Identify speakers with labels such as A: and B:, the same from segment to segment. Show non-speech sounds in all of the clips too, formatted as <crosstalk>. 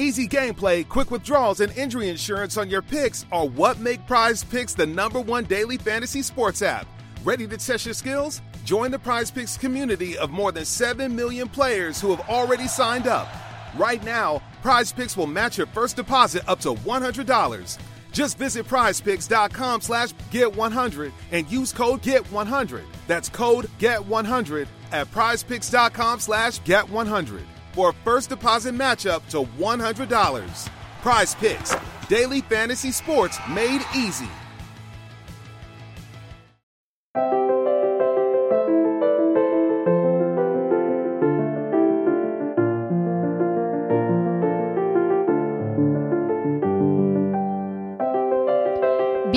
A: Easy gameplay, quick withdrawals, and injury insurance on your picks are what make Prize Picks the number one daily fantasy sports app. Ready to test your skills? Join the Prize Picks community of more than 7 million players who have already signed up. Right now, Prize Picks will match your first deposit up to $100. Just visit prizepicks.com slash get100 and use code GET100. That's code GET100 at prizepicks.com slash get100 for a first deposit matchup to $100. Prize Picks, daily fantasy sports made easy.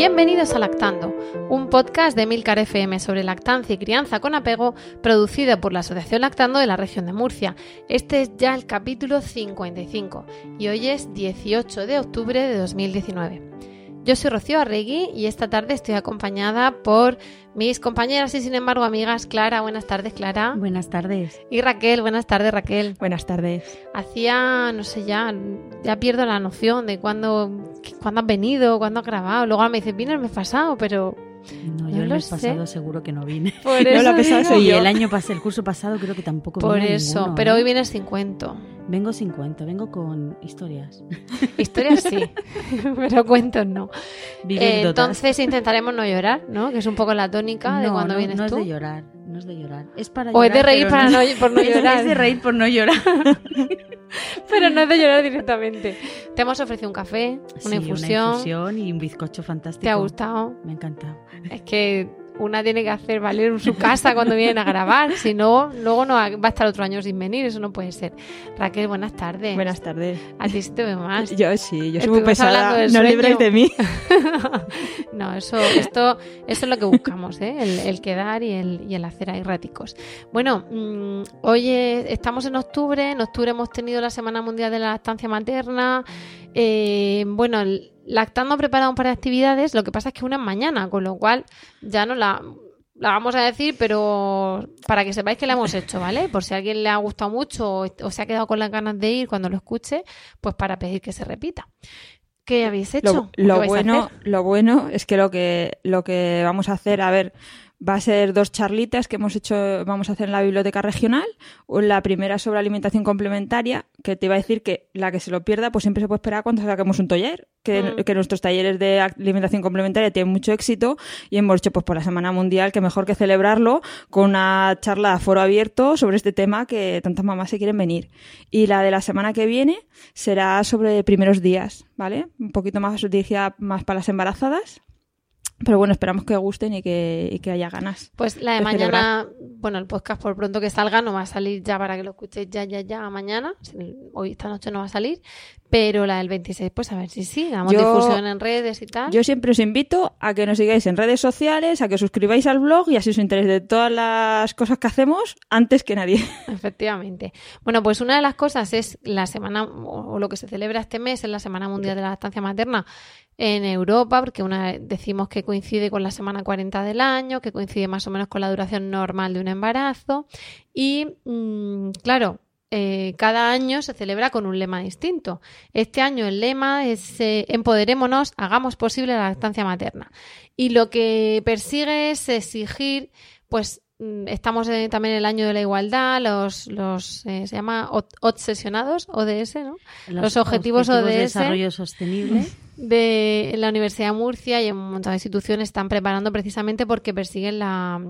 B: Bienvenidos a Lactando, un podcast de Milcar FM sobre lactancia y crianza con apego, producido por la Asociación Lactando de la región de Murcia. Este es ya el capítulo 55 y hoy es 18 de octubre de 2019. Yo soy Rocío Arregui y esta tarde estoy acompañada por mis compañeras y sin embargo amigas Clara. Buenas tardes, Clara.
C: Buenas tardes.
B: Y Raquel. Buenas tardes, Raquel.
D: Buenas tardes.
B: Hacía, no sé, ya, ya pierdo la noción de cuándo, cuándo has venido, cuándo has grabado. Luego me dices, vine el mes pasado, pero
C: no, yo el mes pasado seguro que no vine.
B: Por eso <laughs>
C: no, lo y el año pasado, el curso pasado creo que tampoco
B: Por
C: vine
B: eso,
C: ninguno,
B: pero
C: ¿eh?
B: hoy vienes sin cuento.
C: Vengo sin cuento, vengo con historias. <laughs>
B: Historias sí, <laughs> pero cuentos no. Eh, entonces intentaremos no llorar, ¿no? Que es un poco la tónica de
C: No,
B: cuando
C: no,
B: vienes
C: no
B: tú.
C: es de llorar, no es de llorar. Es para
B: O es de reír para
C: no,
B: por no <laughs> llorar.
C: Es de reír por no llorar. <laughs>
B: Pero no es de llorar directamente. Te hemos ofrecido un café, una
C: Sí,
B: infusión.
C: Una infusión y un bizcocho fantástico.
B: ¿Te ha gustado?
C: Me ha encantado.
B: Es que una tiene que hacer valer su casa cuando vienen a grabar, si no, luego no va a estar otro año sin venir, eso no puede ser. Raquel, buenas tardes.
D: Buenas tardes.
B: A ti sí te veo más.
D: Yo sí, yo soy muy pesada. No
B: sueño.
D: libréis de mí. <laughs>
B: no, eso, esto, eso es lo que buscamos, ¿eh? el, el quedar y el, y el hacer ahí raticos. Bueno, mm, hoy eh, estamos en octubre, en octubre hemos tenido la Semana Mundial de la Lactancia Materna. Eh, bueno, Lactando ha preparado un par de actividades, lo que pasa es que una es mañana, con lo cual ya no la, la vamos a decir, pero para que sepáis que la hemos hecho, ¿vale? Por si a alguien le ha gustado mucho o, o se ha quedado con las ganas de ir cuando lo escuche, pues para pedir que se repita. ¿Qué habéis hecho?
D: Lo,
B: ¿O qué
D: lo bueno, lo bueno es que lo que lo que vamos a hacer, a ver, va a ser dos charlitas que hemos hecho, vamos a hacer en la biblioteca regional. La primera sobre alimentación complementaria, que te iba a decir que la que se lo pierda, pues siempre se puede esperar cuando saquemos un taller, que,
B: Mm.
D: que nuestros talleres de alimentación complementaria tienen mucho éxito y hemos hecho pues por la Semana Mundial que mejor que celebrarlo con una charla a foro abierto sobre este tema que tantas mamás se quieren venir. Y la de la semana que viene será sobre primeros días, ¿vale? Un poquito más dirigida más para las embarazadas. Pero bueno, esperamos que gusten y que, y que haya ganas.
B: Pues la de
D: de
B: mañana, bueno, el podcast por pronto que salga no va a salir ya para que lo escuchéis ya, ya, ya mañana. Hoy, esta noche no va a salir. Pero la del 26, pues a ver si sí, damos
D: Yo-
B: difusión en redes y tal.
D: Yo siempre os invito a que nos sigáis en redes sociales, a que os suscribáis al blog y así os enteréis de todas las cosas que hacemos antes que nadie. <laughs>
B: Efectivamente. Bueno, pues una de las cosas es la semana, o o lo que se celebra este mes, es la Semana Mundial de la Lactancia Materna en Europa, porque una decimos que coincide con la semana 40 del año, que coincide más o menos con la duración normal de un embarazo. Y mm, claro, eh, cada año se celebra con un lema distinto. Este año el lema es eh, empoderémonos, hagamos posible la lactancia materna. Y lo que persigue es exigir, pues mm, estamos en- también en el año de la igualdad, los, los eh, se llama obsesionados, ODS, ¿no? Los objetivos
C: de
B: ODS.
C: desarrollo sostenible. <laughs>
B: de la Universidad de Murcia y en de instituciones están preparando precisamente porque persiguen la,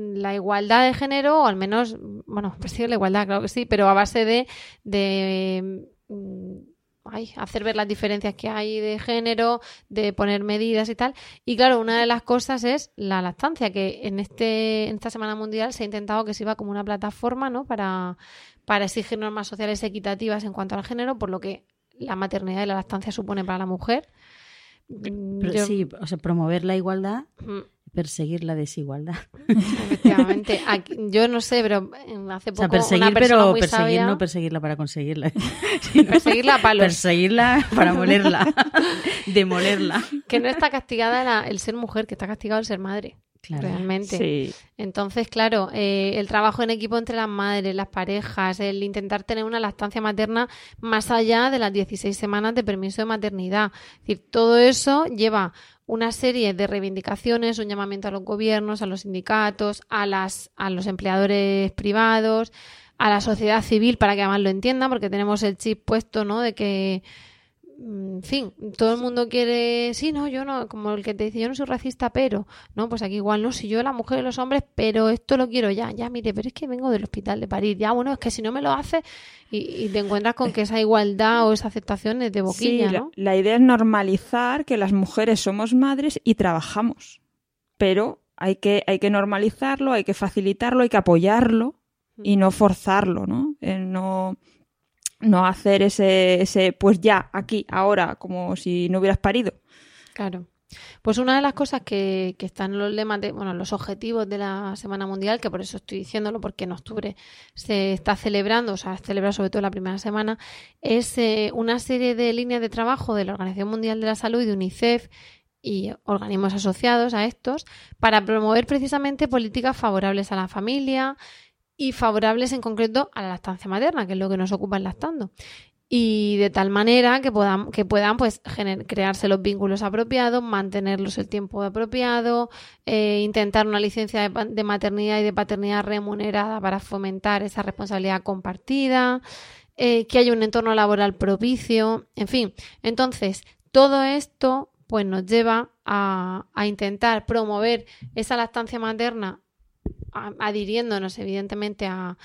B: la igualdad de género, o al menos, bueno, persiguen la igualdad, claro que sí, pero a base de, de mm, ay, hacer ver las diferencias que hay de género, de poner medidas y tal. Y claro, una de las cosas es la lactancia, que en, este, en esta Semana Mundial se ha intentado que sirva como una plataforma ¿no? para, para exigir normas sociales equitativas en cuanto al género, por lo que la maternidad y la lactancia supone para la mujer.
C: Pero
B: yo-
C: sí, o sea, promover la igualdad,
B: Mm,
C: perseguir la desigualdad.
B: Efectivamente. <laughs> Aquí- yo no sé, pero eh, hace
C: O
B: poco
C: sea, perseguir,
B: una persona
C: pero
B: muy
C: perseguir,
B: sabia...
C: no perseguirla para conseguirla. <laughs> sino
B: Perseguirla a palos.
C: Perseguirla para molerla, <laughs> demolerla.
B: Que no está castigada la- el ser mujer, que está castigado el ser madre.
C: Claro.
B: Realmente.
D: Sí.
B: Entonces, claro, eh, el trabajo en equipo entre las madres, las parejas, el intentar tener una lactancia materna más allá de las 16 semanas de permiso de maternidad. Es decir, todo eso lleva una serie de reivindicaciones, un llamamiento a los gobiernos, a los sindicatos, a, las, a los empleadores privados, a la sociedad civil para que además lo entiendan, porque tenemos el chip puesto, ¿no? De que, en fin, todo el mundo quiere, sí, no, yo no, como el que te dice, yo no soy racista, pero, no, pues aquí igual no, si yo la mujer y los hombres, pero esto lo quiero ya, ya, mire, pero es que vengo del hospital de París, ya, bueno, es que si no me lo hace y, y te encuentras con que esa igualdad o esa aceptación es de boquilla,
D: Sí, la idea es normalizar que las mujeres somos madres y trabajamos. Pero hay que, hay que normalizarlo, hay que facilitarlo, hay que apoyarlo y no forzarlo, ¿no? Eh, no, no hacer ese, ese, pues ya, aquí, ahora, como si no hubieras parido.
B: Claro. Pues una de las cosas que, que están en los lemas de, bueno, los objetivos de la Semana Mundial, que por eso estoy diciéndolo, porque en octubre se está celebrando, o sea, se celebra sobre todo la primera semana, es eh, una serie de líneas de trabajo de la Organización Mundial de la Salud y de UNICEF y organismos asociados a estos para promover precisamente políticas favorables a la familia y favorables en concreto a la lactancia materna, que es lo que nos ocupa el lactando y de tal manera que puedan, que puedan pues crearse los vínculos apropiados, mantenerlos el tiempo apropiado, eh, intentar una licencia de, maternidad y de paternidad remunerada para fomentar esa responsabilidad compartida, eh, que haya un entorno laboral propicio, en fin. Entonces, todo esto pues nos lleva a, a intentar promover esa lactancia materna adhiriéndonos evidentemente a,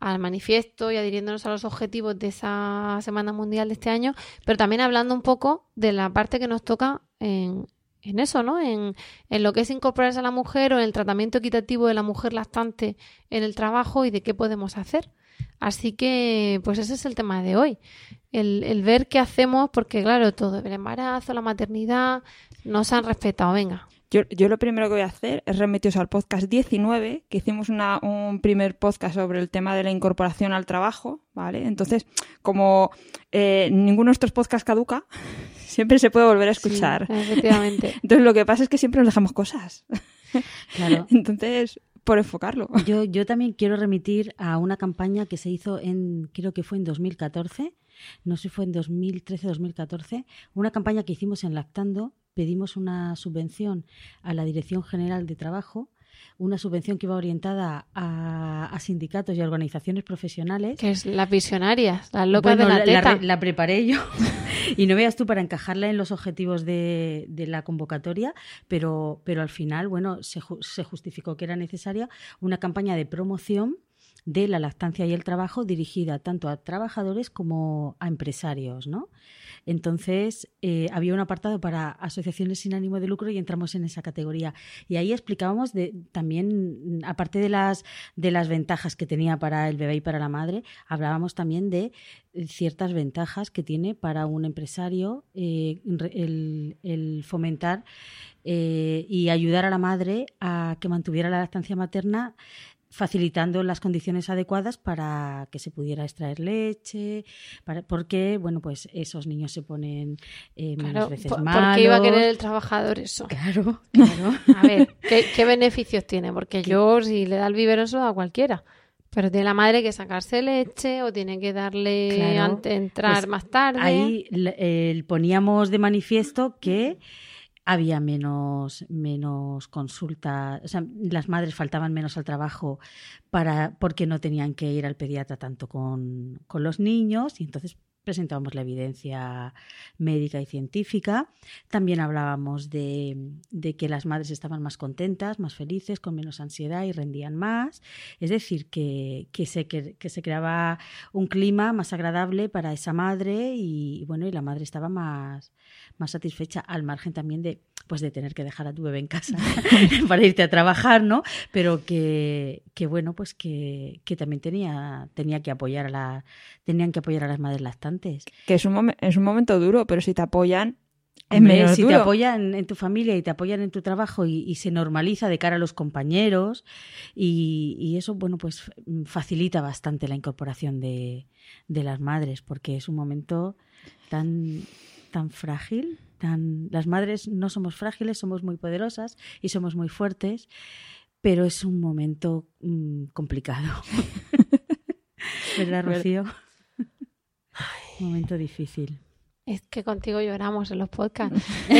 B: al manifiesto y adhiriéndonos a los objetivos de esa Semana Mundial de este año, pero también hablando un poco de la parte que nos toca en, eso, ¿no? En, en lo que es incorporarse a la mujer o en el tratamiento equitativo de la mujer lactante en el trabajo y de qué podemos hacer. Así que, pues ese es el tema de hoy. El, el ver qué hacemos, porque claro, todo, el embarazo, la maternidad, no se han respetado. Venga,
D: Yo, yo lo primero que voy a hacer es remitiros al podcast 19, que hicimos una- un primer podcast sobre el tema de la incorporación al trabajo, ¿vale? Entonces, como eh, ninguno de estos podcasts caduca, <laughs> siempre se puede volver a escuchar.
B: efectivamente. <laughs>
D: Entonces, lo que pasa es que siempre nos dejamos cosas. <laughs>
C: Claro.
D: Entonces, por enfocarlo.
C: Yo, yo también quiero remitir a una campaña que se hizo en, creo que fue en 2014, no sé si fue en 2013-2014, una campaña que hicimos en Lactando, pedimos una subvención a la Dirección General de Trabajo, una subvención que iba orientada a, a sindicatos y a organizaciones profesionales.
B: Que es las visionarias, las locas
C: Bueno,
B: de la teta.
C: la preparé yo <laughs> y no veas tú para encajarla en los objetivos de, de la convocatoria, pero, pero al final, bueno, se, se justificó que era necesaria una campaña de promoción de la lactancia y el trabajo dirigida tanto a trabajadores como a empresarios, ¿no? Entonces, eh, había un apartado para asociaciones sin ánimo de lucro y entramos en esa categoría. Y ahí explicábamos de, también, aparte de las, de las ventajas que tenía para el bebé y para la madre, hablábamos también de ciertas ventajas que tiene para un empresario eh, el fomentar eh, y ayudar a la madre a que mantuviera la lactancia materna facilitando las condiciones adecuadas para que se pudiera extraer leche, para, porque, bueno, pues esos niños se ponen eh, menos
B: Claro,
C: veces
B: por-
C: malos.
B: ¿por qué iba a querer el trabajador eso?
C: Claro, <laughs> claro.
B: A ver, ¿qué, qué beneficios tiene? Porque yo, si le da el biberón, se lo da a cualquiera. Pero tiene la madre que sacarse leche o tiene que darle
C: Claro,
B: antes, entrar
C: pues
B: más tarde.
C: Ahí eh, poníamos de manifiesto que había menos, menos consultas, o sea, las madres faltaban menos al trabajo para, porque no tenían que ir al pediatra tanto con, con los niños y entonces presentábamos la evidencia médica y científica. También hablábamos de, de que las madres estaban más contentas, más felices, con menos ansiedad y rendían más. Es decir, que, que, se, que, que se creaba un clima más agradable para esa madre y, bueno, y la madre estaba más, más satisfecha al margen también de pues de tener que dejar a tu bebé en casa <laughs> <laughs> para irte a trabajar, ¿no? Pero que, que bueno, pues que, que también tenía, tenía que apoyar a la, tenían que apoyar a las madres lactantes.
D: Que es un, momen- es un momento duro, pero si te apoyan,
C: si te apoyan en tu familia y te apoyan en tu trabajo y, se normaliza de cara a los compañeros y, eso, bueno, pues facilita bastante la incorporación de, las madres porque es un momento tan, tan frágil. Tan... Las madres no somos frágiles, somos muy poderosas y somos muy fuertes, pero es un momento mm, complicado. <laughs> ¿Verdad, Rocío? Un momento difícil.
B: Es que contigo lloramos en los podcasts. <laughs>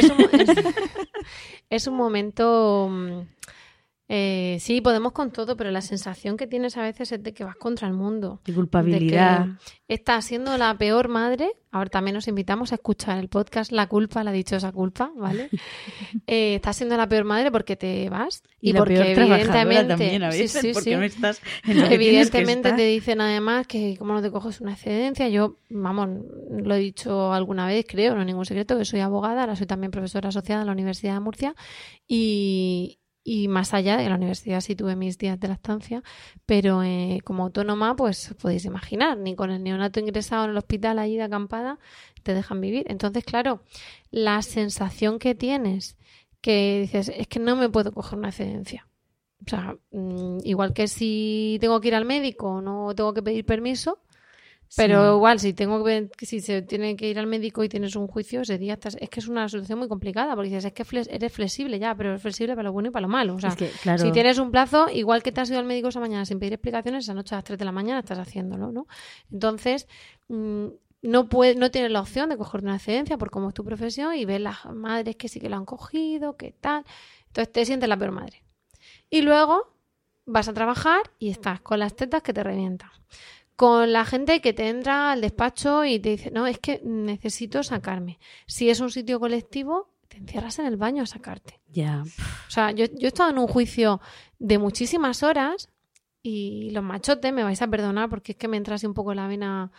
B: Es un, momento... Eh, sí, podemos con todo, pero la sensación que tienes a veces es de que vas contra el mundo.
C: De culpabilidad.
B: De que estás siendo la peor madre. Ahora también nos invitamos a escuchar el podcast La culpa, la dichosa culpa, ¿vale? <laughs> eh, estás siendo la peor madre porque te vas y, porque evidentemente evidentemente te dicen además que como no te coges una excedencia, yo, vamos, lo he dicho alguna vez, creo, no es ningún secreto, que soy abogada, ahora soy también profesora asociada en la Universidad de Murcia y, y más allá de la universidad sí tuve mis días de lactancia, pero eh, como autónoma, pues podéis imaginar, ni con el neonato ingresado en el hospital allí de acampada te dejan vivir. Entonces, claro, la sensación que tienes, que dices, es que no me puedo coger una excedencia. O sea, mm, igual que si tengo que ir al médico, no tengo que pedir permiso, pero igual, si tengo que si se tiene que ir al médico y tienes un juicio, ese día estás, es que es una solución muy complicada, porque dices, es que eres flexible ya, pero es flexible para lo bueno y para lo malo. O sea, si tienes un plazo, igual que te has ido al médico esa mañana sin pedir explicaciones, esa noche a las 3 de la mañana estás haciéndolo, ¿no? Entonces, mm, no puedes, no tienes la opción de coger una excedencia por cómo es tu profesión y ves las madres que sí que lo han cogido, qué tal. Entonces te sientes la peor madre. Y luego vas a trabajar y estás con las tetas que te revientan con la gente que te entra al despacho y te dice, no, es que necesito sacarme. Si es un sitio colectivo, te encierras en el baño a sacarte.
C: Ya.
B: O sea, yo, yo he estado en un juicio de muchísimas horas y los machotes, me vais a perdonar porque es que me entra así un poco la vena.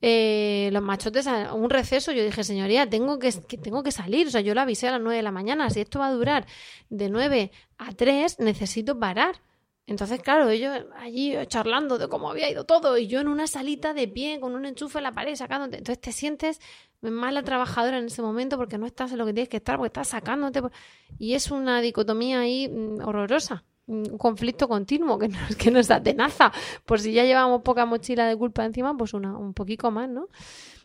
B: Eh, los machotes, a un receso, yo dije, señoría, tengo que, que, tengo que salir. O sea, yo lo avisé a las 9 de la mañana. Si esto va a durar de 9 a 3, necesito parar. Entonces, claro, ellos allí charlando de cómo había ido todo y yo en una salita de pie con un enchufe en la pared sacándote. Entonces te sientes mala trabajadora en ese momento porque no estás en lo que tienes que estar, porque estás sacándote. Y es una dicotomía ahí mm, horrorosa, un conflicto continuo que <laughs> nos, que nos atenaza. Por si ya llevamos poca mochila de culpa encima, pues una, un poquito más, ¿no?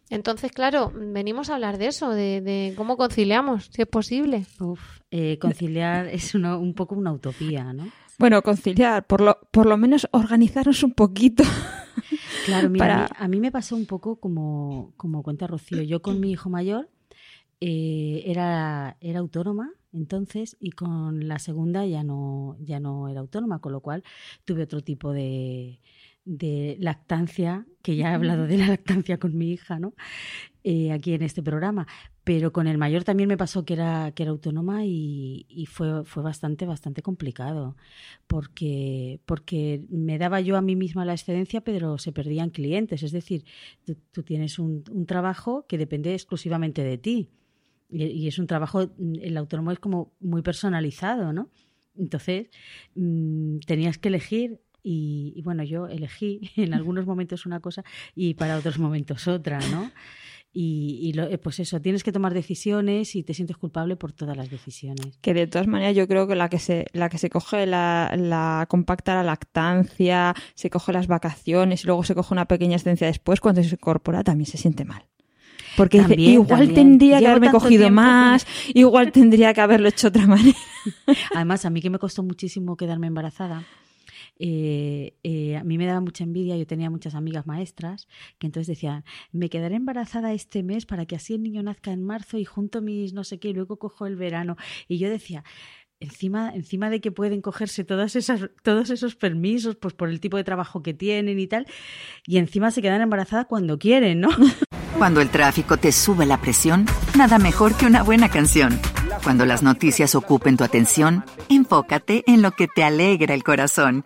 B: Entonces, claro, venimos a hablar de eso, de, cómo conciliamos, si es posible.
C: Uf, eh, conciliar es un poco una utopía, ¿no?
D: Bueno, conciliar, por lo, por lo menos organizarnos un poquito. <laughs>
C: Claro, mira, a, mí, me pasó un poco como, como cuenta Rocío. Yo con mi hijo mayor eh, era, era autónoma entonces y con la segunda ya no, ya no era autónoma, con lo cual tuve otro tipo de, de lactancia, que ya he hablado de la lactancia con mi hija, ¿no? Eh, aquí en este programa. Pero con el mayor también me pasó que era, que era autónoma y, fue, fue bastante, bastante complicado. Porque, porque me daba yo a mí misma la excedencia, pero se perdían clientes. Es decir, tú, tienes un, trabajo que depende exclusivamente de ti. Y, es un trabajo, el autónomo es como muy personalizado, ¿no? Entonces, mm, tenías que elegir y, bueno, yo elegí <laughs> en algunos momentos una cosa y para otros momentos otra, ¿no? Y, eh, pues eso, tienes que tomar decisiones y te sientes culpable por todas las decisiones.
D: Que de todas maneras yo creo que la que se, la que se coge la, la compacta la lactancia, se coge las vacaciones y luego se coge una pequeña excedencia después, cuando se incorpora también se siente mal. Porque igual tendría que haberme cogido más, <laughs> igual tendría que haberlo hecho de otra manera.
C: Además, a mí que me costó muchísimo quedarme embarazada, eh, eh, a mí me daba mucha envidia, yo tenía muchas amigas maestras que entonces decían, me quedaré embarazada este mes para que así el niño nazca en marzo y junto mis no sé qué y luego cojo el verano. Y yo decía, encima, encima de que pueden cogerse todas esas, todos esos permisos pues por el tipo de trabajo que tienen y tal, y encima se quedan embarazadas cuando quieren, ¿no? <laughs>
E: Cuando el tráfico te sube la presión, nada mejor que una buena canción. Cuando las noticias ocupen tu atención, enfócate en lo que te alegra el corazón.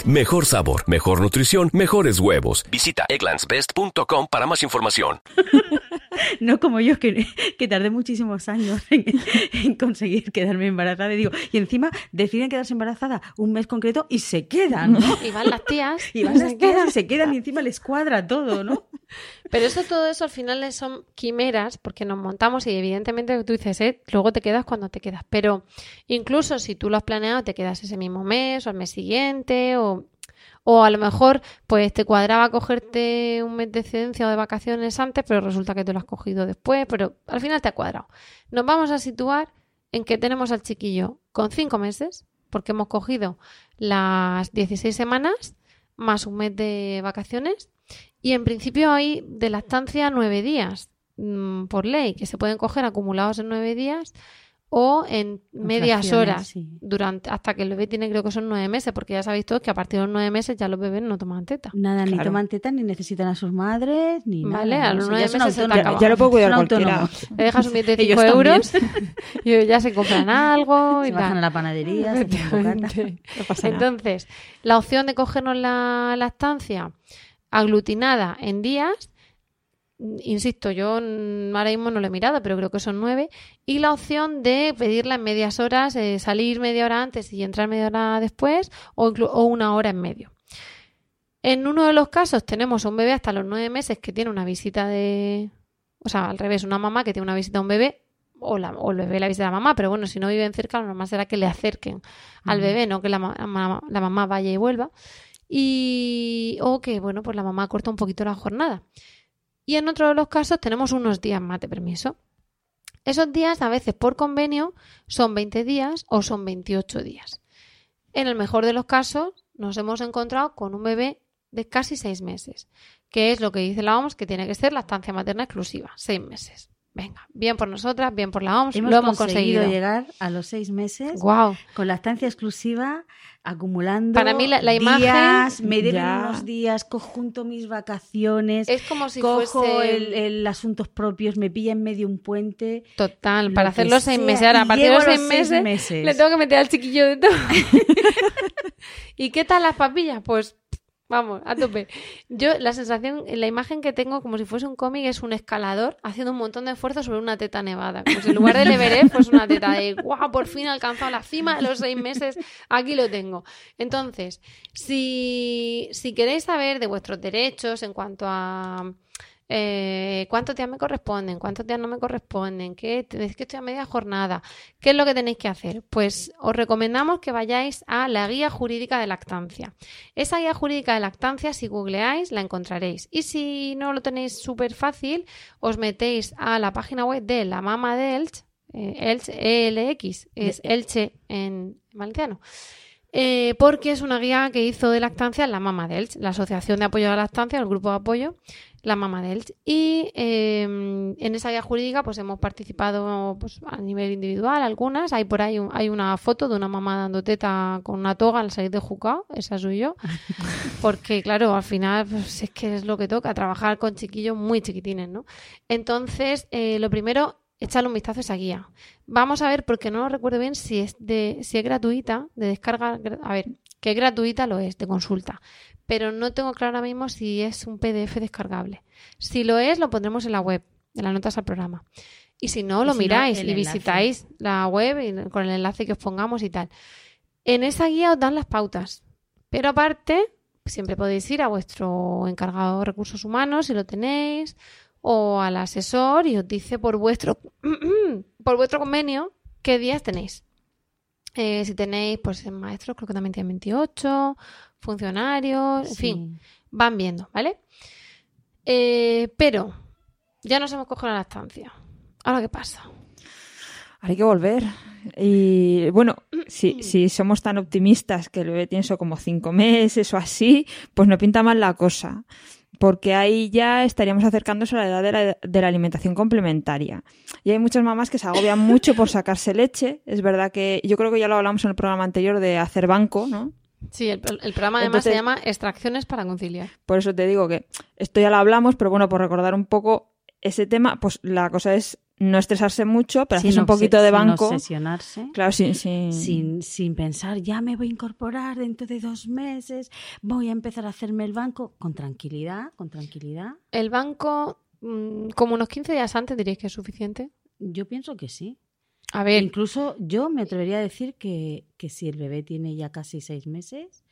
F: Mejor sabor, mejor nutrición, mejores huevos. Visita egglandsbest.com para más información. <laughs>
C: No como yo, que, que tardé muchísimos años en, en conseguir quedarme embarazada. Y digo, y encima deciden quedarse embarazada un mes concreto y se quedan, ¿no?
B: Y van las tías. <laughs>
C: Y van las quedan, se quedan y encima les cuadra todo, ¿no?
B: Pero eso, todo eso al final son quimeras porque nos montamos y evidentemente tú dices, eh, luego te quedas cuando te quedas. Pero incluso si tú lo has planeado, te quedas ese mismo mes o al mes siguiente o, o a lo mejor pues te cuadraba cogerte un mes de excedencia o de vacaciones antes, pero resulta que te lo has cogido después, pero al final te ha cuadrado. Nos vamos a situar en que tenemos al chiquillo con cinco meses, porque hemos cogido las 16 semanas más un mes de vacaciones y en principio hay de lactancia nueve días mm, por ley, que se pueden coger acumulados en nueve días o en medias horas
C: sí.
B: durante hasta que el bebé tiene creo que son nueve meses, porque ya sabéis todos que a partir de los nueve meses ya los bebés no toman teta.
C: Nada, ni toman teta, ni necesitan a sus madres, ni
B: Vale,
C: nada.
B: a los
C: O sea,
B: nueve
C: ya
B: meses se.
D: Ya lo puede cuidar cualquiera.
B: Le dejas un billete de
C: Ellos
B: 5
C: también.
B: euros <laughs> y ya se compran algo y
C: Se bajan
B: tal.
C: a la panadería, se.
D: No pasa nada.
B: Entonces, la opción de cogernos la lactancia aglutinada en días, insisto, yo ahora mismo no lo he mirado, pero creo que son nueve, y la opción de pedirla en medias horas, eh, salir media hora antes y entrar media hora después, o, o una hora en medio. En uno de los casos tenemos a un bebé hasta los nueve meses que tiene una visita de... O sea, al revés, una mamá que tiene una visita a un bebé o, la, o el bebé la visita a la mamá, pero bueno, si no viven cerca, lo normal será que le acerquen al bebé, no que la, la mamá vaya y vuelva. Y, o que, bueno, pues la mamá corta un poquito la jornada. Y en otro de los casos tenemos unos días más de permiso. Esos días, a veces por convenio, son 20 días o son 28 días. En el mejor de los casos, nos hemos encontrado con un bebé de casi 6 meses, que es lo que dice la OMS, que tiene que ser lactancia materna exclusiva, 6 meses. Venga, bien por nosotras, bien por la OMS,
C: Hemos
B: lo hemos
C: conseguido
B: conseguido.
C: llegar a los seis meses
B: Guau.
C: con lactancia exclusiva, acumulando
B: Para mí la- la imagen-
C: días, me deben
D: Ya.
C: unos días, conjunto mis vacaciones,
B: Es como si
C: cojo
B: fuese
C: el, el asuntos propios, me pilla en medio un puente.
B: total para hacer los seis meses. Ahora, a partir de los seis meses,
C: meses.
B: le tengo que meter al chiquillo de todo. <laughs> <laughs> ¿Y qué tal las papillas? Pues vamos, a tope. Yo la sensación, la imagen que tengo como si fuese un cómic es un escalador haciendo un montón de esfuerzo sobre una teta nevada. Si en lugar del Everest fuese una teta de guau, por fin he alcanzado la cima de los seis meses, aquí lo tengo. Entonces, si, si queréis saber de vuestros derechos en cuanto a eh, cuántos días me corresponden, cuántos días no me corresponden, qué es que estoy a media jornada, qué es lo que tenéis que hacer. Pues os recomendamos que vayáis a la guía jurídica de lactancia. Esa guía jurídica de lactancia, si googleáis, la encontraréis. Y si no lo tenéis súper fácil, os metéis a la página web de la Mama de Elche, eh, ELX, es Elche en valenciano. Eh, porque es una guía que hizo de lactancia la Mama de Elche, la Asociación de Apoyo a la Lactancia, el grupo de apoyo, la Mama de Elche. Y eh, en esa guía jurídica pues hemos participado pues, a nivel individual algunas. Hay por ahí un- hay una foto de una mamá dando teta con una toga al salir de Jucao, esa soy yo. <laughs> Porque claro, al final pues, es que es lo que toca, trabajar con chiquillos muy chiquitines, ¿no? Entonces, eh, lo primero, echarle un vistazo a esa guía. Vamos a ver, porque no lo recuerdo bien si es de, si es gratuita, de descarga, a ver, que es gratuita lo es, de consulta. Pero no tengo claro ahora mismo si es un PDF descargable. Si lo es, lo pondremos en la web, en las notas al programa. Y si no, lo
C: si
B: miráis y
C: enlace.
B: visitáis la web y con el enlace que os pongamos y tal. En esa guía os dan las pautas. Pero aparte, siempre podéis ir a vuestro encargado de recursos humanos si lo tenéis, o al asesor y os dice por vuestro, <clears throat> por vuestro convenio qué días tenéis. Eh, si tenéis, pues maestros, creo que también tienen 28, funcionarios, en
C: Sí.
B: fin, van viendo, ¿vale? Eh, pero ya nos hemos cogido la lactancia. ¿Ahora qué pasa?
D: hay que volver. Y bueno, si, <clears throat> si somos tan optimistas que el bebé tiene eso como cinco meses o así, pues no pinta mal la cosa. Porque ahí ya estaríamos acercándose a la edad de la, de la alimentación complementaria. Y hay muchas mamás que se agobian mucho por sacarse leche. Es verdad que yo creo que ya lo hablamos en el programa anterior de hacer banco, ¿no?
B: Sí, el, el programa además se llama Extracciones para conciliar.
D: Por eso te digo que esto ya lo hablamos, pero bueno, por recordar un poco ese tema, pues la cosa es no estresarse mucho, pero haces
C: Sin
D: un poquito de
C: sin
D: banco.
C: obsesionarse.
D: Claro, sin, sin-
C: Sin, sin pensar, ya me voy a incorporar dentro de dos meses, voy a empezar a hacerme el banco con tranquilidad, con tranquilidad.
B: El banco, mm, como unos 15 días antes, diréis que es suficiente.
C: Yo pienso que sí.
B: A ver,
C: Incluso yo me atrevería a decir que, que si el bebé tiene ya casi seis meses,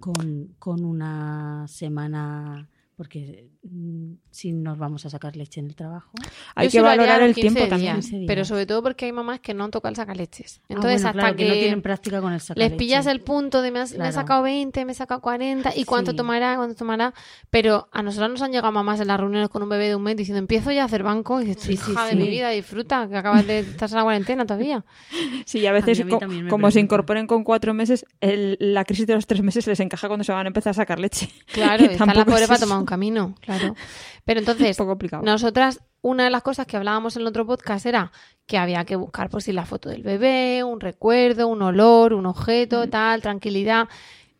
C: con, con una semana, porque mm, si nos vamos a sacar leche en el trabajo.
D: hay
B: yo
D: que valorar el
B: 15
D: tiempo también.
B: días,
C: 15 días.
B: Pero sobre todo porque hay mamás que no tocan el sacaleches.
C: Ah,
B: Entonces,
C: bueno,
B: hasta
C: claro,
B: que,
C: no tienen práctica con el
B: les pillas el punto de me, has- me he sacado 20, me he sacado 40 y cuánto
C: Sí.
B: tomará, cuánto tomará. Pero a nosotros nos han llegado mamás en las reuniones con un bebé de un mes diciendo empiezo ya a hacer banco y dices,
C: Sí, sí,
B: hija de
C: sí.
B: mi vida, disfruta, que acabas de estar en la cuarentena todavía. <laughs>
D: Sí, y a veces,
C: A mí- a mí
D: co-
C: también me
D: como se incorporen con cuatro meses, el- la crisis de los tres meses les encaja cuando se van a empezar a sacar leche.
B: Claro, <laughs>
D: Y
B: está la pobre
D: es
B: para tomar un camino, claro. <laughs> Pero entonces,
D: Es poco complicado.
B: Nosotras, una de las cosas que hablábamos en el otro podcast era que había que buscar, pues, si la foto del bebé, un recuerdo, un olor, un objeto, tal, tranquilidad.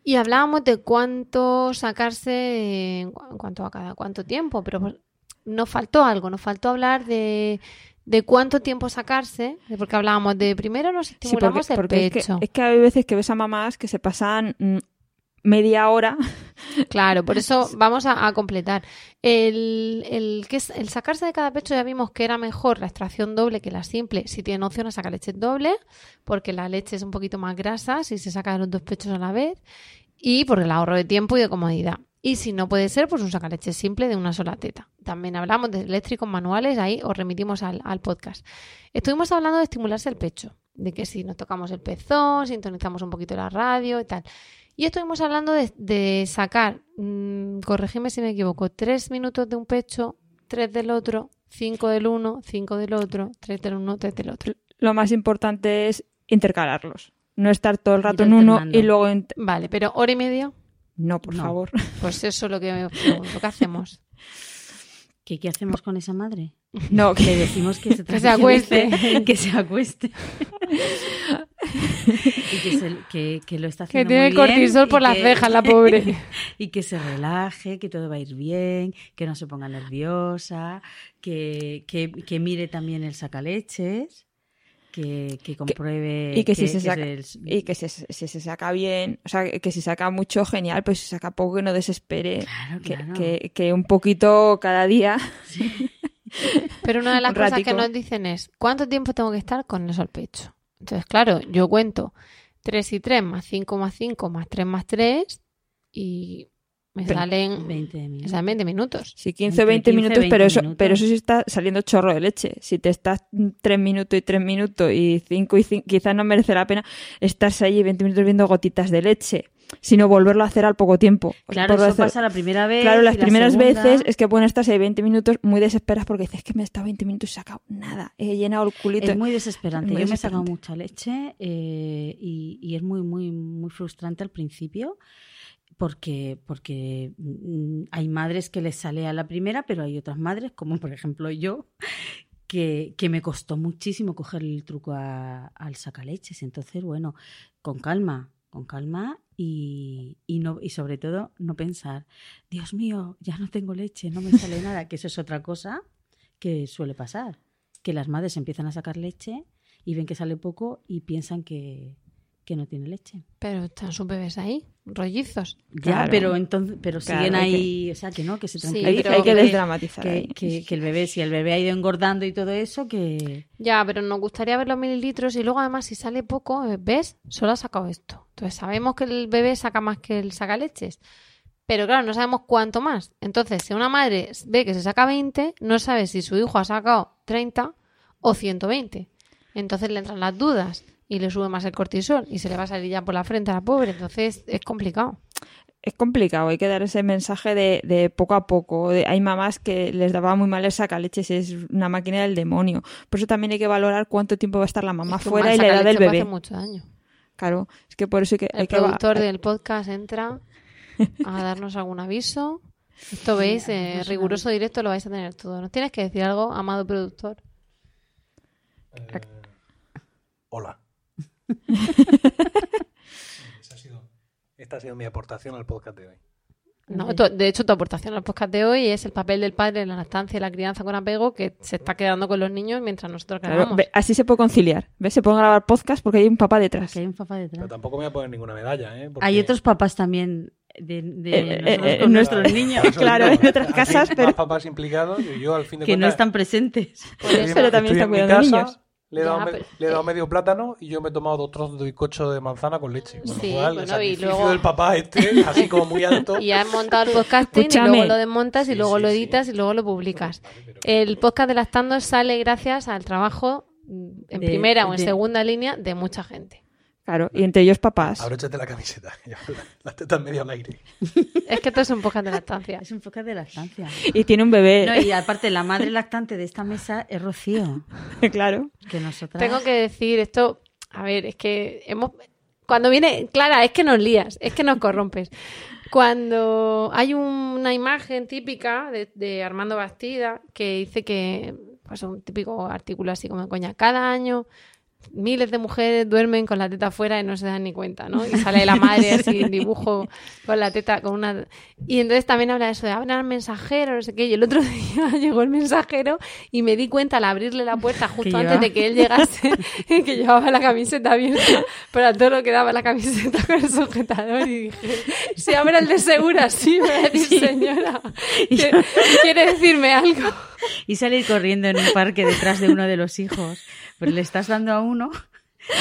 B: Y hablábamos de cuánto sacarse en cu- en cuanto a cada cuánto tiempo, pero pues, nos faltó algo, nos faltó hablar de, de cuánto tiempo sacarse, porque hablábamos de primero nos
D: Sí, porque,
B: estimulamos el
D: porque es,
B: pecho.
D: que, es que hay veces que ves a mamás que se pasan mm, media hora.
B: Claro, por eso <laughs> vamos a, a completar. El, el, que es, el sacarse de cada pecho ya vimos que era mejor la extracción doble que la simple si tiene opción a sacar leche doble, porque la leche es un poquito más grasa si se saca de los dos pechos a la vez y por el ahorro de tiempo y de comodidad. Y si no puede ser, pues un sacaleche simple de una sola teta. También hablamos de eléctricos manuales, ahí os remitimos al, al podcast. Estuvimos hablando de estimularse el pecho, de que si nos tocamos el pezón, sintonizamos un poquito la radio y tal. Y estuvimos hablando de, de sacar, mm, corregime si me equivoco, tres minutos de un pecho, tres del otro, cinco del uno, cinco del otro, tres del uno, tres del otro.
D: Lo más importante es intercalarlos. No estar todo el rato en uno y luego... en-
B: Vale, pero hora y media,
D: No, por
C: No.
D: favor.
B: pues eso es lo que, lo que hacemos. <laughs>
C: ¿Qué, ¿Qué hacemos con esa madre?
D: No,
C: Le
D: que,
C: decimos que se, <laughs>
B: Que se acueste.
C: que se acueste. y que, se- que- que lo está
B: Que
C: haciendo
B: tiene
C: muy bien
B: cortisol por las
C: que-
B: cejas, la pobre. <laughs>
C: y que se relaje, que todo va a ir bien, que no se ponga nerviosa, que, que, que mire también el sacaleches, que, que compruebe
D: y que si se
C: es
D: saca-
C: el-
D: y que si, si se saca bien, o sea, que si saca mucho, genial, pues si saca poco, que no desespere.
C: Claro,
D: Que,
C: claro.
D: que, que un poquito cada día. <laughs>
B: Pero una de las cosas que nos dicen es, ¿cuánto tiempo tengo que estar con eso al pecho? Entonces, claro, yo cuento 3 y 3 más 5 más 5 más 3 más 3 y me salen
C: 20
B: me
C: minutos.
B: salen 20 minutos.
D: Sí, 15 o
C: Entre
D: 20
C: 15
D: minutos,
C: 20
D: pero eso,
C: minutos.
D: pero eso sí está saliendo chorro de leche. Si te estás 3 minutos y 3 minutos y 5 y 5, quizás no merece la pena estarse allí 20 minutos viendo gotitas de leche, sino volverlo a hacer al poco tiempo.
C: Claro, eso
D: hacer-
C: pasa la primera vez.
D: Claro, las
C: y la
D: primeras
C: segunda-
D: veces es que pueden estarse ahí 20 minutos muy desesperadas porque dices "Es que me he estado 20 minutos y he sacado nada. He llenado el culito.
C: Es muy desesperante.
D: Muy
C: Yo me he sacado
D: desesperante.
C: mucha leche eh, y, y es muy, muy, muy frustrante al principio porque, porque mm, hay madres que les sale a la primera, pero hay otras madres, como por ejemplo yo, que, que me costó muchísimo coger el truco a- al sacaleches. Entonces, bueno, con calma, con calma y, y, no, y sobre todo no pensar, Dios mío, ya no tengo leche, no me sale nada, que eso es otra cosa que suele pasar, que las madres empiezan a sacar leche y ven que sale poco y piensan que, que no tiene leche.
B: Pero están sus bebés ahí, rollizos.
C: Ya,
D: Claro.
C: pero entonces, pero
D: Claro,
C: siguen
D: hay
C: ahí, o sea, que no, que se
B: Sí,
D: hay, que desdramatizar.
C: que, que- que el bebé, si el bebé ha ido engordando y todo eso, que
B: Ya, pero nos gustaría ver los mililitros y luego además si sale poco, eh, ¿ves? Solo ha sacado esto. Entonces sabemos que el bebé saca más que el sacaleches. Pero claro, no sabemos cuánto más. Entonces, si una madre ve que se saca 20, no sabe si su hijo ha sacado 30 o 120. Entonces le entran las dudas y le sube más el cortisol y se le va a salir ya por la frente a la pobre. Entonces es complicado.
D: es complicado, hay que dar ese mensaje de, de poco a poco. De- hay mamás que les daba muy mal el sacaleches, es una máquina del demonio. Por eso también hay que valorar cuánto tiempo va a estar la mamá
B: Es que un
D: fuera y la edad del bebé.
B: mucho daño.
D: Claro, es que por eso hay que...
B: El
D: hay que
B: productor
D: va-
B: del podcast entra a <laughs> darnos algún aviso. Esto veis, eh, riguroso directo lo vais a tener todo. ¿Nos tienes que decir algo, amado productor?
G: Hola. Esa ha sido- esta ha sido mi aportación al podcast de hoy.
B: No, de hecho, tu aportación al podcast de hoy es el papel del padre en la lactancia y la crianza con apego que se está quedando con los niños mientras nosotros
D: Claro,
B: grabamos.
D: ve, así se puede conciliar. ¿Ves? Se pueden grabar podcast porque hay un papá detrás.
C: Hay un papá
G: Pero
C: detrás.
G: tampoco me voy a poner ninguna medalla, ¿eh? Porque-
C: Hay otros papás también de, de
D: Eh,
C: nosotros
D: eh,
C: con
D: eh,
C: nuestros <laughs> niños
G: Por eso
D: Claro, en otras casas,
G: hay
D: pero-
G: Más papás implicados y yo al fin de
C: que no están presentes.
G: estoy en-
D: pero también
G: estoy
D: está
G: en mi
D: cuidando
G: casa,
D: niños.
G: Le he, dado,
B: Ya,
G: me-
B: pero-
G: le he dado
B: eh.
G: medio plátano y yo me he tomado dos trozos de bizcocho de manzana con leche. Con lo
B: Sí,
G: cual, el
B: bueno, y
G: sacrificio
B: luego-
G: del papá este, así como muy alto. <laughs>
B: Y has montado el podcasting y luego lo desmontas y
G: Sí,
B: luego
G: sí,
B: lo
G: sí.
B: editas y luego lo publicas. El podcast de Lactando sale gracias al trabajo mm, en
C: De-
B: primera o en
C: de-
B: segunda línea de mucha gente.
D: Claro, y entre ellos papás.
G: Abróchate la camiseta. <laughs> Las tetas medio al aire. <laughs>
B: Es que esto es un podcast de lactancia.
C: Es un podcast de lactancia.
D: Y tiene un bebé.
C: No, y aparte, la madre lactante de esta mesa es Rocío. <laughs>
D: claro.
C: Que nosotras.
B: Tengo que decir esto, a ver, es que hemos cuando viene, Clara, es que nos lías, es que nos corrompes. Cuando hay una imagen típica de, de Armando Bastida que dice que, pues un típico artículo así como de coña, cada año miles de mujeres duermen con la teta afuera y no se dan ni cuenta, ¿no? Y sale la <laughs> madre así en dibujo con la teta, con una... Y entonces también habla de eso de abrir al mensajero, no sé qué. Y el otro <laughs> día llegó el mensajero y me di cuenta al abrirle la puerta justo antes de que él llegase <laughs> que llevaba la camiseta abierta, pero a todo lo que daba la camiseta con el sujetador y dije, se abre el de segura, sí, me va a decir señora. ¿Quiere, quiere decirme algo? <laughs>
C: Y salir corriendo en un parque detrás de uno de los hijos. Pues le estás dando a uno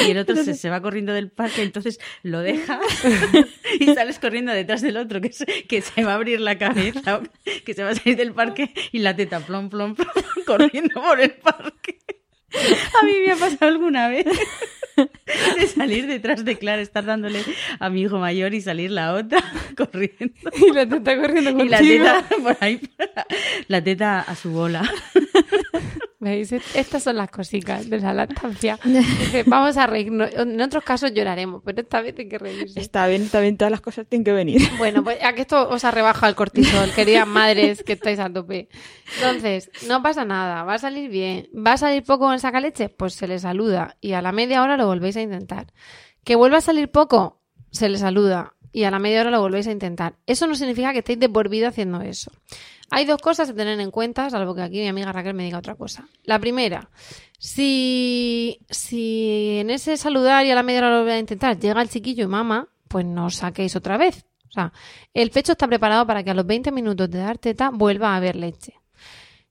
C: y el otro se, se va corriendo del parque, entonces lo dejas <laughs> y sales corriendo detrás del otro que se, que se va a abrir la cabeza, que se va a salir del parque y la teta plom, plom, plom, <laughs> corriendo por el parque. <laughs> A mí me ha pasado alguna vez <laughs> de salir detrás de Clara, estar dándole a mi hijo mayor y salir la otra <laughs> corriendo.
B: Y la teta corriendo
C: Y la
B: contigo.
C: teta por ahí, la teta a su bola.
B: ¿Veis? Estas son las cositas de la lactancia. <laughs> Dice, vamos a reírnos. En otros casos lloraremos, pero esta vez hay que reírse.
D: Está bien, está bien, todas las cosas tienen que venir. <laughs>
B: Bueno, pues a que esto os ha rebajado el cortisol, queridas madres que estáis a tope. Entonces, no pasa nada, va a salir bien. ¿Va a salir poco en sacaleche? Pues se le saluda y a la media hora lo volvéis a intentar. ¿Que vuelva a salir poco? Se le saluda y a la media hora lo volvéis a intentar. Eso no significa que estéis de por vida haciendo eso. Hay dos cosas a tener en cuenta, salvo que aquí mi amiga Raquel me diga otra cosa. La primera, si, si en ese saludar y a la media hora lo volvéis a intentar llega el chiquillo y mama, pues no os saquéis otra vez. O sea, el pecho está preparado para que a los 20 minutos de dar teta vuelva a haber leche.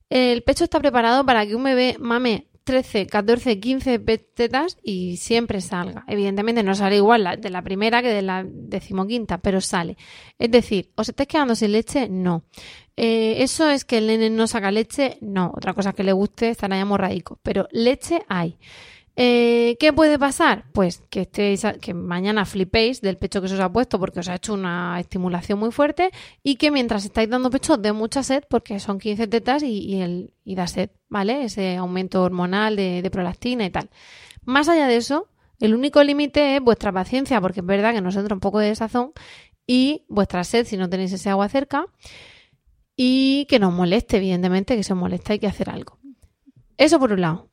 B: El pecho está preparado para que un bebé mame 13, 14, 15 pe- tetas y siempre salga. Evidentemente no sale igual la- de la primera que de la decimoquinta, pero sale. Es decir, ¿os estáis quedando sin leche? No. Eh, ¿Eso es que el nene no saca leche? No. Otra cosa que le guste estará ya morraico. Pero leche hay. Eh, ¿Qué puede pasar? Pues que estéis que mañana flipéis del pecho que se os ha puesto porque os ha hecho una estimulación muy fuerte y que mientras estáis dando pecho dé mucha sed porque son 15 tetas y, da sed, ¿vale? Ese aumento hormonal de, de prolactina y tal. Más allá de eso, el único límite es vuestra paciencia porque es verdad que nos entra un poco de sazón y vuestra sed si no tenéis ese agua cerca y que nos moleste, evidentemente, que se molesta hay que hacer algo. Eso por un lado.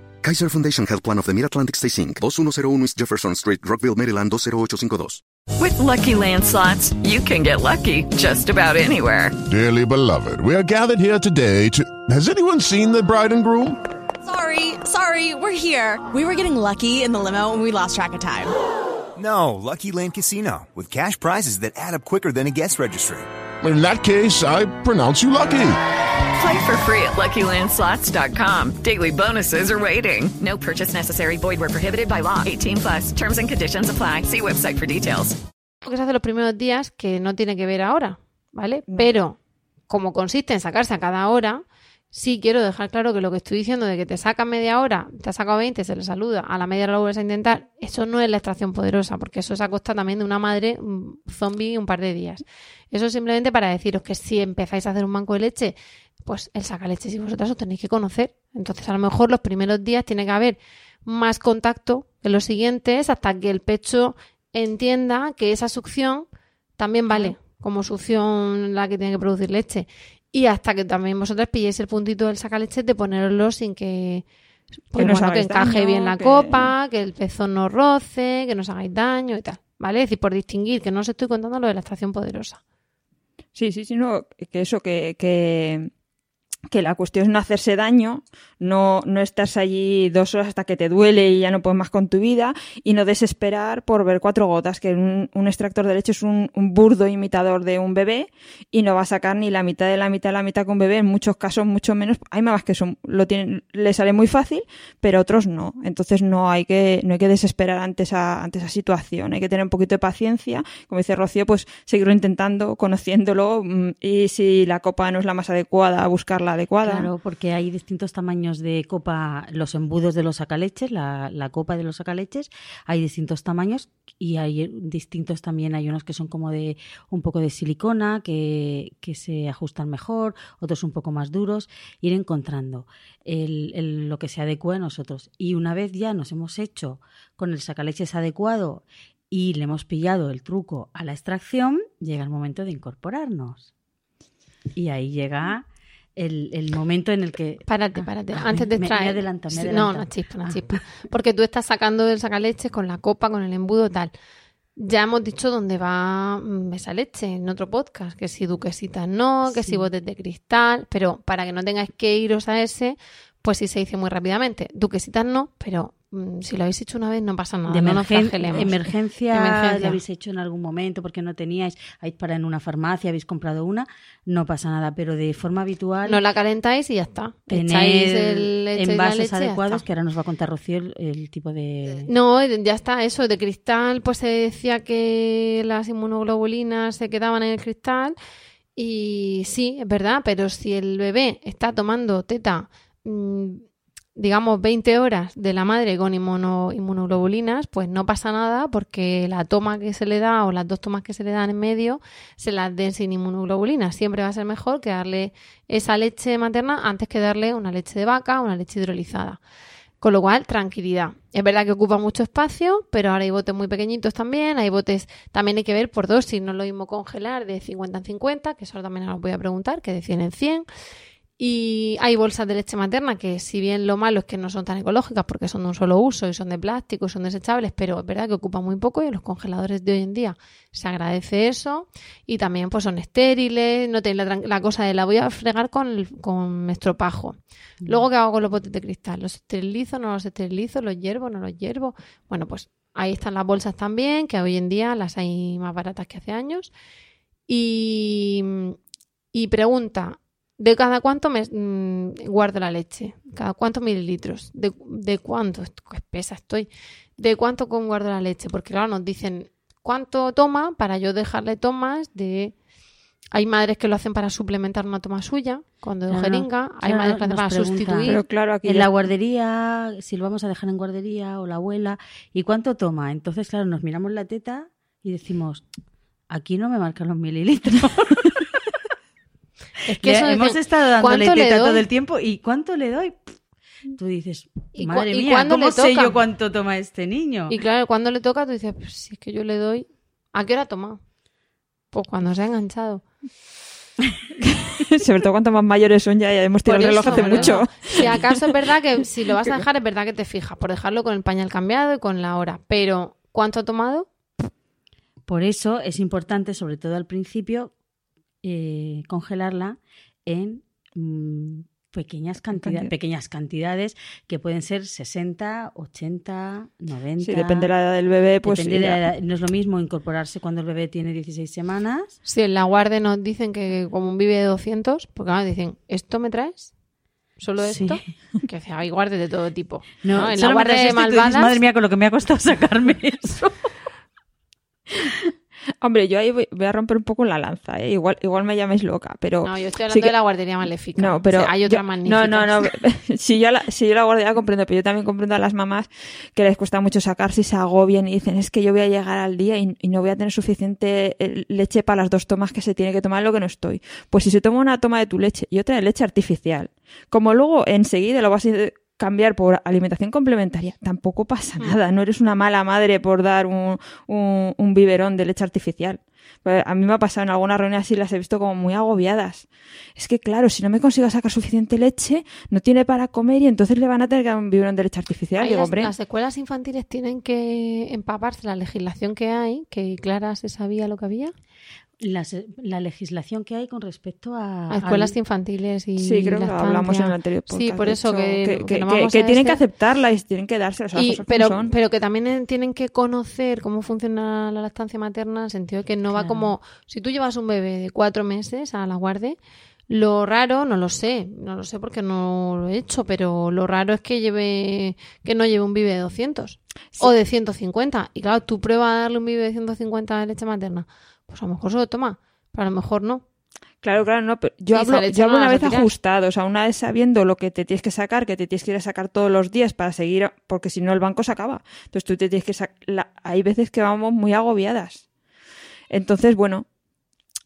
H: Kaiser Foundation Health Plan of the Mid-Atlantic Stay Inc. 2101 East Jefferson Street, Rockville, Maryland 20852.
I: With Lucky Land slots, you can get lucky just about anywhere.
J: Dearly beloved, we are gathered here today to. Has anyone seen the bride and groom?
K: Sorry, sorry, we're here. We were getting lucky in the limo and we lost track of time. No, Lucky Land Casino, with cash prizes that add up quicker than a guest registry.
J: In that case, I pronounce you lucky.
I: Play for free at LuckyLandSlots.com. Daily bonuses are waiting. No purchase necessary. Void where prohibited by law. 18 plus. Terms and conditions apply. See website for details.
B: Lo que se hace los primeros días que no tiene que ver ahora, ¿vale? Pero como consiste en sacarse a cada hora, sí quiero dejar claro que lo que estoy diciendo de que te saca media hora, te ha sacado 20, se le saluda, a la media hora lo vuelves a intentar, eso no es la extracción poderosa, porque eso es a costa también de una madre zombie un par de días. Eso es simplemente para deciros que si empezáis a hacer un banco de leche, pues el saca leche si vosotras os tenéis que conocer. Entonces, a lo mejor los primeros días tiene que haber más contacto que los siguientes hasta que el pecho entienda que esa succión también vale como succión la que tiene que producir leche. Y hasta que también vosotras pilléis el puntito del sacaleche de ponerlo sin que, pues,
D: no os
B: bueno, que encaje
D: daño,
B: bien la
D: que-
B: copa, que el pezón no roce, que no os hagáis daño y tal. ¿Vale? Es decir, por distinguir, que no os estoy contando lo de la extracción poderosa.
D: Sí, sí, sí, no, que eso, que, que, que la cuestión es no hacerse daño, no, no estás allí dos horas hasta que te duele y ya no puedes más con tu vida, y no desesperar por ver cuatro gotas, que un, extractor de leche es un, burdo imitador de un bebé y no va a sacar ni la mitad de la mitad de la mitad un bebé, en muchos casos mucho menos. Hay mamás que lo tienen, le sale muy fácil, pero otros no. Entonces no hay que, no hay que desesperar ante esa, ante esa situación, hay que tener un poquito de paciencia, como dice Rocío, pues seguirlo intentando, conociéndolo, mm, y si la copa no es la más adecuada, buscar adecuada.
C: Claro, porque hay distintos tamaños de copa, los embudos de los sacaleches, la, copa de los sacaleches, hay distintos tamaños y hay distintos también, hay unos que son como de un poco de silicona, que, se ajustan mejor, otros un poco más duros, ir encontrando el, lo que se adecua a nosotros. Y una vez ya nos hemos hecho con el sacaleches adecuado y le hemos pillado el truco a la extracción, llega el momento de incorporarnos. Y ahí llega el, el momento en el que...
B: Párate, párate.
C: Ah,
B: Antes de
C: me-
B: extraer.
C: me adelanta, me
B: Sí,
C: adelanta.
B: No, una chispa, una
C: Ah.
B: chispa. Porque tú estás sacando del sacaleches con la copa, con el embudo, tal. Ya hemos dicho dónde va mm, esa leche en otro podcast, que si duquesitas no, que si botes de cristal, pero para que no tengáis que iros a ese, pues sí se dice muy rápidamente. Duquesitas no, pero si lo habéis hecho una vez no pasa nada,
C: de
B: no nos
C: emergen-
B: flagelemos.
C: emergencia,
B: Emergencia.
C: la habéis hecho en algún momento porque no teníais, hay para en una farmacia, habéis comprado una, no pasa nada, pero de forma habitual
B: No la calentáis y ya está. el, la
C: envases
B: leche
C: adecuados, que ahora nos va a contar Rocío el, el tipo de...
B: No, ya está, eso, de cristal, pues se decía que las inmunoglobulinas se quedaban en el cristal y sí, es verdad, pero si el bebé está tomando teta, mm, digamos, 20 horas de la madre con inmuno- inmunoglobulinas, pues no pasa nada porque la toma que se le da o las dos tomas que se le dan en medio se las den sin inmunoglobulinas. Siempre va a ser mejor que darle esa leche materna antes que darle una leche de vaca o una leche hidrolizada. Con lo cual, tranquilidad. Es verdad que ocupa mucho espacio, pero ahora hay botes muy pequeñitos también. Hay botes, también hay que ver por dosis. No lo mismo congelar de 50 en 50, que eso también os voy a preguntar, que de 100 en 100. Y hay bolsas de leche materna que, si bien lo malo es que no son tan ecológicas porque son de un solo uso y son de plástico y son desechables, pero es verdad que ocupan muy poco y en los congeladores de hoy en día se agradece eso. Y también pues son estériles, no tenéis la, cosa de la voy a fregar con, con estropajo. Luego, ¿qué hago con los botes de cristal? ¿Los esterilizo, no los esterilizo? ¿Los hiervo, no los hiervo? Bueno, pues ahí están las bolsas también, que hoy en día las hay más baratas que hace años. Y, y pregunta, ¿de cada cuánto me mm, guardo la leche? ¿Cada cuántos mililitros? ¿De, de cuánto? Qué espesa estoy. ¿De cuánto con guardo la leche? Porque claro, nos dicen cuánto toma para yo dejarle tomas de... Hay madres que lo hacen para suplementar una toma suya, cuando de
C: Claro,
B: jeringa. Hay
C: claro,
B: madres que lo hacen
C: nos
B: para
C: preguntan.
B: sustituir.
D: Pero claro, aquí
C: en
D: ya-
C: la guardería, si lo vamos a dejar en guardería o la abuela, ¿y cuánto toma? Entonces, claro, nos miramos la teta y decimos, aquí no me marcan los mililitros. <laughs>
B: Es que eso
C: hemos estado dándole
B: ¿cuánto le
C: teta todo el tiempo y ¿cuánto le doy? Tú dices,
B: ¿Y cu-
C: madre
B: y
C: mía, ¿cómo sé yo cuánto toma este niño?
B: Y claro, cuando le toca, tú dices, pues si es que yo le doy. ¿A qué hora ha tomado? Pues cuando se ha enganchado. <laughs>
D: sobre todo cuanto más mayores son ya, ya hemos tirado el reloj hace mucho.
B: Si acaso es verdad que <laughs> si lo vas a dejar, es verdad que te fijas por dejarlo con el pañal cambiado y con la hora. Pero, ¿cuánto ha tomado?
C: Por eso es importante, sobre todo al principio, eh, congelarla en mm, pequeñas, cantidades,
D: Cantidad.
C: pequeñas cantidades que pueden ser 60, 80, 90.
D: Sí, depende de la edad del bebé, pues
C: Depende de la
D: ya.
C: edad. No es lo mismo incorporarse cuando el bebé tiene 16 semanas.
B: Si en la guardia nos dicen que como un vive de 200, porque ahora dicen, ¿esto me traes? ¿Solo
C: Sí.
B: esto? <laughs> Que hay guardias de todo tipo.
C: No,
B: ¿no? En la guardia de
C: dices,
B: malvadas...
C: Madre mía, con lo que me ha costado sacarme <laughs> eso.
D: Hombre, yo ahí voy, voy a romper un poco la lanza, ¿eh? igual, igual me llaméis loca, pero...
B: No, yo estoy hablando
D: sí que-
B: de la guardería maléfica.
D: No, pero
B: O sea, hay otras
D: yo-
B: magníficas.
D: No, no, no. <laughs> <laughs> si yo la, si yo la guardia la comprendo, pero yo también comprendo a las mamás que les cuesta mucho sacarse y se agobian y dicen, es que yo voy a llegar al día y, y no voy a tener suficiente eh, leche para las dos tomas que se tiene que tomar en lo que no estoy. Pues si se toma una toma de tu leche y otra de leche artificial, como luego enseguida lo vas a cambiar por alimentación complementaria, tampoco pasa
B: Mm.
D: nada. No eres una mala madre por dar un, un, un biberón de leche artificial. Pues a mí me ha pasado en algunas reuniones así, las he visto como muy agobiadas. Es que, claro, si no me consigo sacar suficiente leche, no tiene para comer y entonces le van a tener que dar un biberón de leche artificial. Digo,
B: las,
D: hombre,
B: las escuelas infantiles tienen que empaparse la legislación que hay, que Clara se sabía lo que había.
C: Las- la legislación que hay con respecto a,
B: A escuelas
C: al-
B: infantiles y
D: sí, creo que lo hablamos en el anterior podcast.
B: Sí, por eso
D: hecho,
B: que,
D: que,
B: que
D: que-
B: no
D: que-
B: vamos
D: que
B: a
D: tienen que
B: ese.
D: aceptarla y tienen que darse las
B: Y-
D: cosas como
B: pero,
D: son.
B: pero que también en- tienen que conocer cómo funciona la lactancia materna, en el sentido de que no va como si tú llevas un bebé de cuatro meses a la guardia, lo raro, no lo sé, no lo sé porque no lo he hecho, pero lo raro es que lleve que no lleve un bibe de 200 o de 150. Y claro, tú pruebas a darle un bibe de 150 de leche materna, pues a lo mejor se lo toma, pero a lo mejor no.
D: Claro, claro, no, pero yo hablo, yo hablo una vez ajustado, o sea, una vez sabiendo lo que te tienes que sacar, que te tienes que ir a sacar todos los días para seguir, porque si no el banco se acaba. Entonces tú te tienes que sacar, hay veces que vamos muy agobiadas. Entonces, bueno,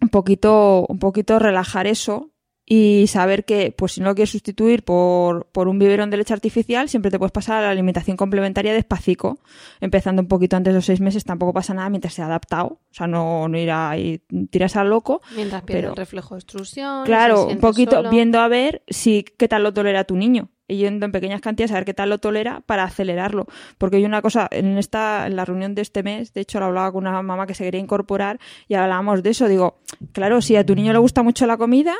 D: un poquito, un poquito relajar eso y saber que, pues si no lo quieres sustituir por, por un biberón de leche artificial, siempre te puedes pasar a la alimentación complementaria despacito, empezando un poquito antes de los seis meses, tampoco pasa nada mientras se ha adaptado, o sea, no, no ir ahí, tiras al loco,
B: Mientras pierde
D: Pero-
B: el reflejo de extrusión.
D: Claro, un poquito
B: solo.
D: viendo a ver si qué tal lo tolera tu niño. Y yendo en pequeñas cantidades a ver qué tal lo tolera para acelerarlo. Porque hay una cosa, en esta, en la reunión de este mes, de hecho lo hablaba con una mamá que se quería incorporar y hablábamos de eso. Digo, claro, si a tu niño le gusta mucho la comida,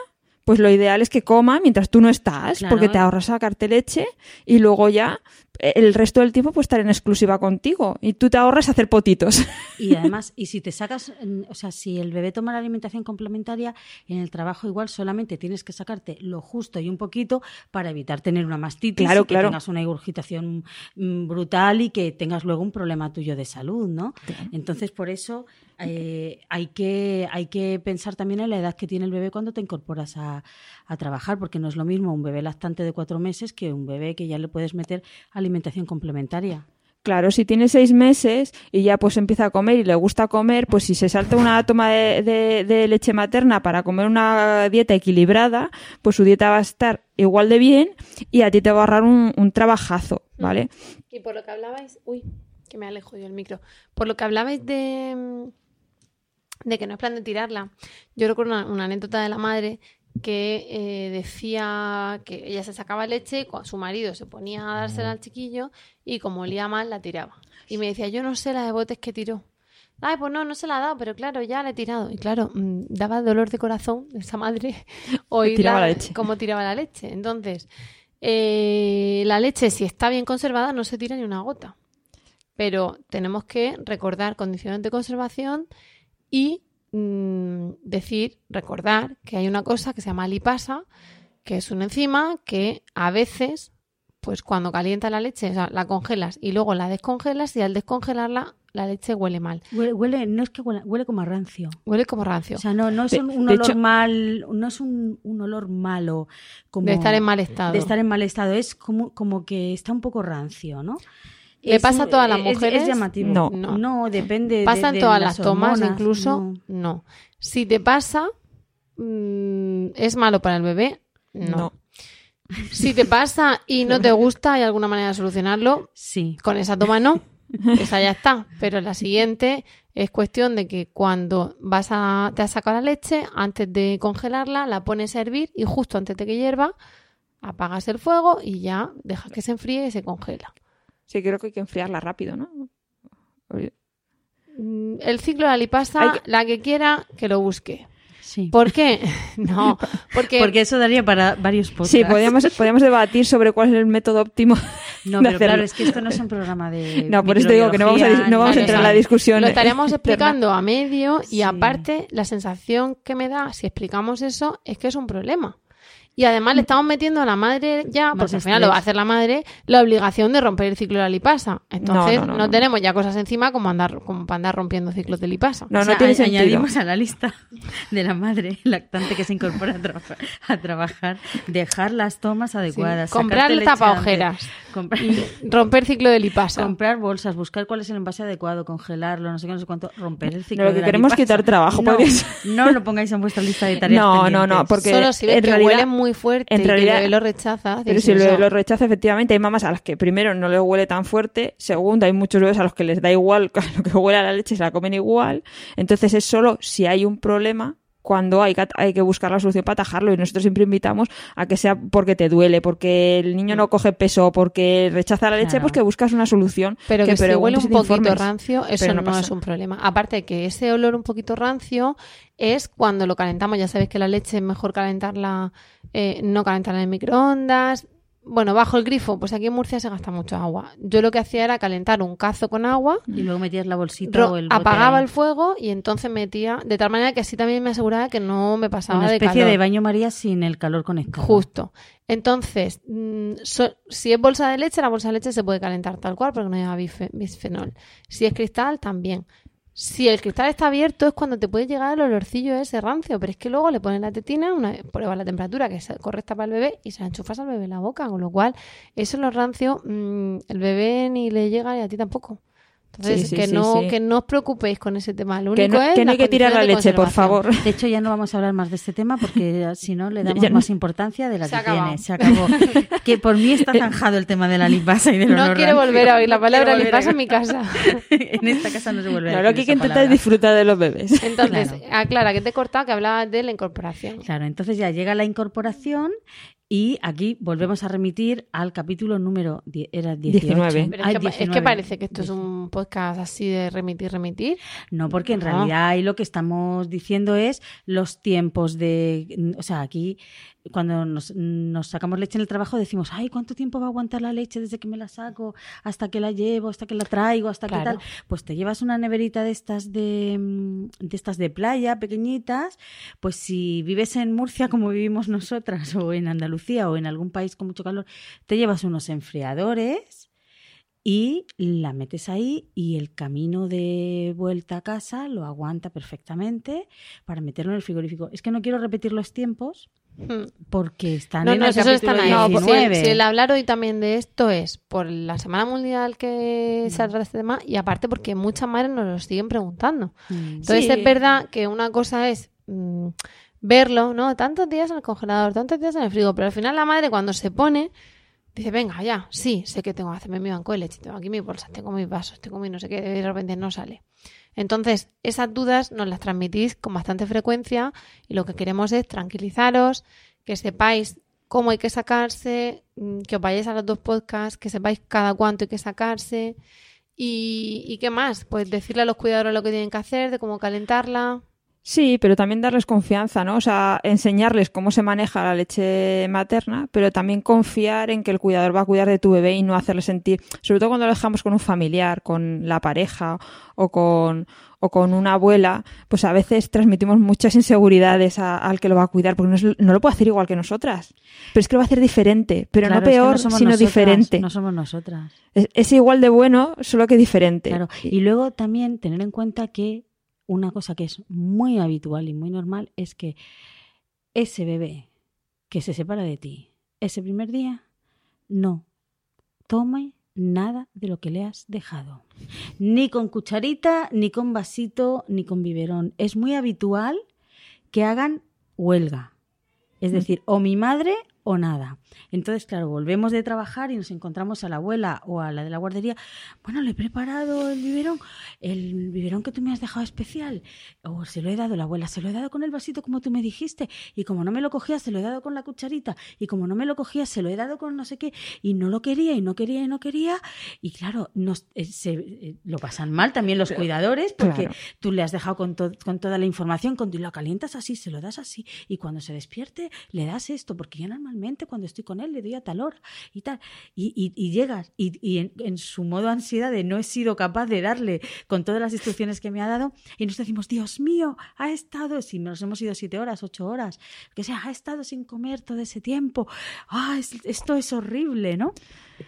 D: pues lo ideal es que coma mientras tú no estás,
C: Claro.
D: porque te ahorras sacarte leche y luego ya el resto del tiempo pues estar en exclusiva contigo. Y tú te ahorras hacer potitos. <laughs>
C: Y además, y si te sacas, mm, o sea, si el bebé toma la alimentación complementaria, en el trabajo igual solamente tienes que sacarte lo justo y un poquito para evitar tener una mastitis
D: Claro,
C: y que
D: claro.
C: tengas una ingurgitación mm, brutal y que tengas luego un problema tuyo de salud, ¿no? Entonces, por eso eh, hay, que, hay que pensar también en la edad que tiene el bebé cuando te incorporas a, a trabajar, porque no es lo mismo un bebé lactante de cuatro meses que un bebé que ya le puedes meter alimentación complementaria.
D: Claro, si tiene seis meses y ya pues empieza a comer y le gusta comer, pues si se salta una toma de, de- de leche materna para comer una dieta equilibrada, pues su dieta va a estar igual de bien y a ti te va a ahorrar un, un trabajazo, ¿vale?
B: Y por lo que hablabais, uy, que me alejo yo el micro. Por lo que hablabais de, mm, de que no es plan de tirarla, yo recuerdo una, una anécdota de la madre que eh, decía que ella se sacaba leche su marido se ponía a dársela al chiquillo y como olía mal la tiraba. Y me decía, yo no sé la de botes que tiró. Ay, pues no, no se la ha dado, pero claro, ya la he tirado. Y claro, mm, daba dolor de corazón esa madre <laughs> oírla
D: Tiraba la leche.
B: cómo tiraba la leche. Entonces, eh, la leche, si está bien conservada, no se tira ni una gota. Pero tenemos que recordar condiciones de conservación y mm, decir, recordar que hay una cosa que se llama lipasa, que es una enzima que a veces, pues cuando calienta la leche, o sea, la congelas y luego la descongelas y al descongelarla la leche huele mal.
C: Huele, huele- no es que huele, huele como a rancio.
B: Huele como rancio.
C: O sea, no, no es un, olor
D: hecho-
C: mal, no es un, un olor malo como
B: de estar en mal estado.
C: de estar en mal estado, es como, como que está un poco rancio, ¿no?
B: ¿Le
C: Es
B: pasa a todas las
C: es- es
B: mujeres?
C: llamativo.
D: No.
C: no, depende. de-
B: ¿Pasa en
C: de
B: todas las, tomas
C: hormonas,
B: incluso?
C: no.
B: No. Si te pasa, mm, ¿es malo para el bebé? No.
D: No.
B: Si te pasa y no te gusta, ¿hay alguna manera de solucionarlo?
C: Sí.
B: Con esa toma no. Esa ya está. Pero la siguiente es cuestión de que cuando vas a, te has sacado la leche, antes de congelarla, la pones a hervir y justo antes de que hierva, apagas el fuego y ya dejas que se enfríe y se congela.
D: Sí, creo que hay que enfriarla rápido, ¿no?
B: Mm, El ciclo de la lipasa,
D: que-
B: la que quiera, que lo busque.
C: Sí.
B: ¿Por qué? <laughs> No, porque,
C: Porque eso daría para varios podcasts.
D: Sí, podríamos, podríamos debatir sobre cuál es el método óptimo
C: No,
D: de
C: pero claro,
D: hacerlo.
C: es que esto no es un programa de.
D: No, por eso te digo que no vamos a, no vamos a entrar en la discusión.
B: lo estaríamos explicando a medio y
C: Sí.
B: aparte la sensación que me da si explicamos eso es que es un problema. Y además le estamos metiendo a la madre ya,
C: Más
B: porque al final lo va a hacer la madre, la obligación de romper el ciclo de la lipasa. Entonces
D: no,
B: no,
D: no, no.
B: tenemos ya cosas encima como andar como para andar rompiendo ciclos de lipasa.
D: No,
C: O
D: no tiene
C: a-
D: sentido.
C: Añadimos a la lista de la madre lactante que se incorpora a, trabajar- a trabajar, dejar las tomas adecuadas,
B: Comprar
C: sacarte leche
B: tapaojeras.
C: comprar,
B: Romper ciclo de lipasa.
C: comprar bolsas, buscar cuál es el envase adecuado, congelarlo, no sé qué, no sé cuánto, romper el ciclo
D: No, lo
C: de
D: que
C: la
D: queremos
C: lipasa.
D: quitar trabajo,
C: No, lo pongáis en vuestra lista de tareas
D: No, no, no, porque
B: Solo si ves
D: en
B: que
D: realidad-
B: huele muy fuerte
D: en
B: y
D: realidad-
B: lo rechaza.
D: Pero si lo rechaza, efectivamente, hay mamás a las que primero no les huele tan fuerte, segundo, hay muchos bebés a los que les da igual <laughs> lo que huele a la leche, se la comen igual. Entonces es solo si hay un problema cuando hay que, hay que buscar la solución para atajarlo y nosotros siempre invitamos a que sea porque te duele, porque el niño no coge peso, porque rechaza la leche,
C: Claro.
D: pues que buscas una solución.
B: Pero que, si huele un poquito
D: informes.
B: rancio, eso no,
D: no
B: es un problema. Aparte que ese olor un poquito rancio es cuando lo calentamos. Ya sabéis que la leche es mejor calentarla, eh, no calentarla en microondas. Bueno, bajo el grifo, pues aquí en Murcia se gasta mucho agua. Yo lo que hacía era calentar un cazo con agua,
C: Y luego metías la bolsita o el
B: apagaba el fuego y entonces metía, de tal manera que así también me aseguraba que no me pasaba
C: Una
B: de
C: especie
B: calor.
C: de baño María sin el calor conectado.
B: Justo. Entonces, mm, so- si es bolsa de leche, la bolsa de leche se puede calentar tal cual porque no lleva bisfenol. Si es cristal, también. Si el cristal está abierto es cuando te puede llegar el olorcillo ese rancio, pero es que luego le pones la tetina, una, pruebas la temperatura que es correcta para el bebé y se la enchufas al bebé en la boca, con lo cual eso lo rancio mm, el bebé ni le llega y a ti tampoco. Entonces,
D: Sí, sí,
B: que,
D: sí,
B: no,
D: sí.
B: que no os preocupéis con ese tema. Lo
D: Que
B: único
D: no,
B: es
D: que no hay que tirar la leche, por favor.
C: De hecho, ya no vamos a hablar más de este tema porque <laughs> si no le damos
D: Ya no-
C: más importancia de la
B: Se
C: que tiene. Se acabó. <laughs> que por mí está zanjado el tema de la lipasa y del
B: No quiero
C: rancio.
B: volver a oír la
C: No
B: palabra lipasa
C: a-
B: en mi casa. <laughs>
C: en esta casa no se vuelve a
D: No, lo que hay que intentar es disfrutar de los bebés.
B: Entonces,
C: Claro.
B: aclara que te he cortado que hablabas de la incorporación.
C: Claro, entonces ya llega la incorporación y aquí volvemos a remitir al capítulo número era 18.
D: 19.
B: Pero
C: Ah,
B: es, que, es que
C: 19.
B: parece que esto es un podcast así de remitir, remitir.
C: No, porque en
B: No.
C: realidad ahí lo que estamos diciendo es los tiempos de... O sea, aquí cuando nos, nos sacamos leche en el trabajo decimos, ay, ¿cuánto tiempo va a aguantar la leche desde que me la saco hasta que la llevo, hasta que la traigo, hasta que
B: Claro.
C: tal? Pues te llevas una neverita de estas de, mm, de estas de playa, pequeñitas, pues si vives en Murcia como vivimos nosotras o en Andalucía o en algún país con mucho calor, te llevas unos enfriadores y la metes ahí y el camino de vuelta a casa lo aguanta perfectamente para meterlo en el frigorífico. Es que no quiero repetir los tiempos. Porque están
B: No,
C: en
B: no,
C: el
B: esos
C: capítulo
B: están ahí. No,
C: 19.
B: si, el, si el hablar hoy también de esto es por la Semana Mundial que
C: Mm.
B: se trata este tema y aparte porque muchas madres nos lo siguen preguntando.
C: Mm.
B: Entonces
D: Sí.
B: es verdad que una cosa es mm, verlo, ¿no? Tantos días en el congelador, tantos días en el frigo, pero al final la madre cuando se pone dice, venga, ya, sí, sé que tengo que hacerme mi banco de leche, tengo aquí mis bolsas, tengo mis vasos, tengo mi no sé qué, y de repente no sale. Entonces, esas dudas nos las transmitís con bastante frecuencia y lo que queremos es tranquilizaros, que sepáis cómo hay que sacarse, mm, que os vayáis a los dos podcasts, que sepáis cada cuánto hay que sacarse y, y qué más, pues decirle a los cuidadores lo que tienen que hacer, de cómo calentarla.
D: Sí, pero también darles confianza, ¿no? O sea, enseñarles cómo se maneja la leche materna, pero también confiar en que el cuidador va a cuidar de tu bebé y no hacerle sentir, sobre todo cuando lo dejamos con un familiar, con la pareja o con, o con una abuela, pues a veces transmitimos muchas inseguridades a- al que lo va a cuidar, porque no, es- no lo puede hacer igual que nosotras. Pero es que lo va a hacer diferente, pero
C: Claro,
D: no
C: es que
D: peor, sino
C: nosotras,
D: diferente.
C: No somos nosotras.
D: Es, es igual de bueno, solo que diferente.
C: Claro. Y luego también tener en cuenta que una cosa que es muy habitual y muy normal es que ese bebé que se separa de ti ese primer día no tome nada de lo que le has dejado. Ni con cucharita, ni con vasito, ni con biberón. Es muy habitual que hagan huelga. Es decir, o mi madre o nada. Entonces, claro, volvemos de trabajar y nos encontramos a la abuela o a la de la guardería. Bueno, le he preparado el biberón, el biberón que tú me has dejado especial. O se lo he dado, la abuela, se lo he dado con el vasito como tú me dijiste. Y como no me lo cogías, se lo he dado con la cucharita. Y como no me lo cogías, se lo he dado con no sé qué. Y no lo quería, y no quería, y no quería. Y claro, nos, eh, se, eh, lo pasan mal también los cuidadores porque
D: claro.
C: tú le has dejado con, to- con toda la información, con, lo calientas así, se lo das así. Y cuando se despierte, le das esto, porque yo normalmente cuando estoy con él le doy a tal hora y tal. Y, y- y llegas, y, y en, en su modo ansiedad de no he sido capaz de darle con todas las instrucciones que me ha dado, y nos decimos, Dios mío, ha estado, si nos hemos ido siete horas, ocho horas, que sea, ha estado sin comer todo ese tiempo. Ah, es- esto es horrible, ¿no?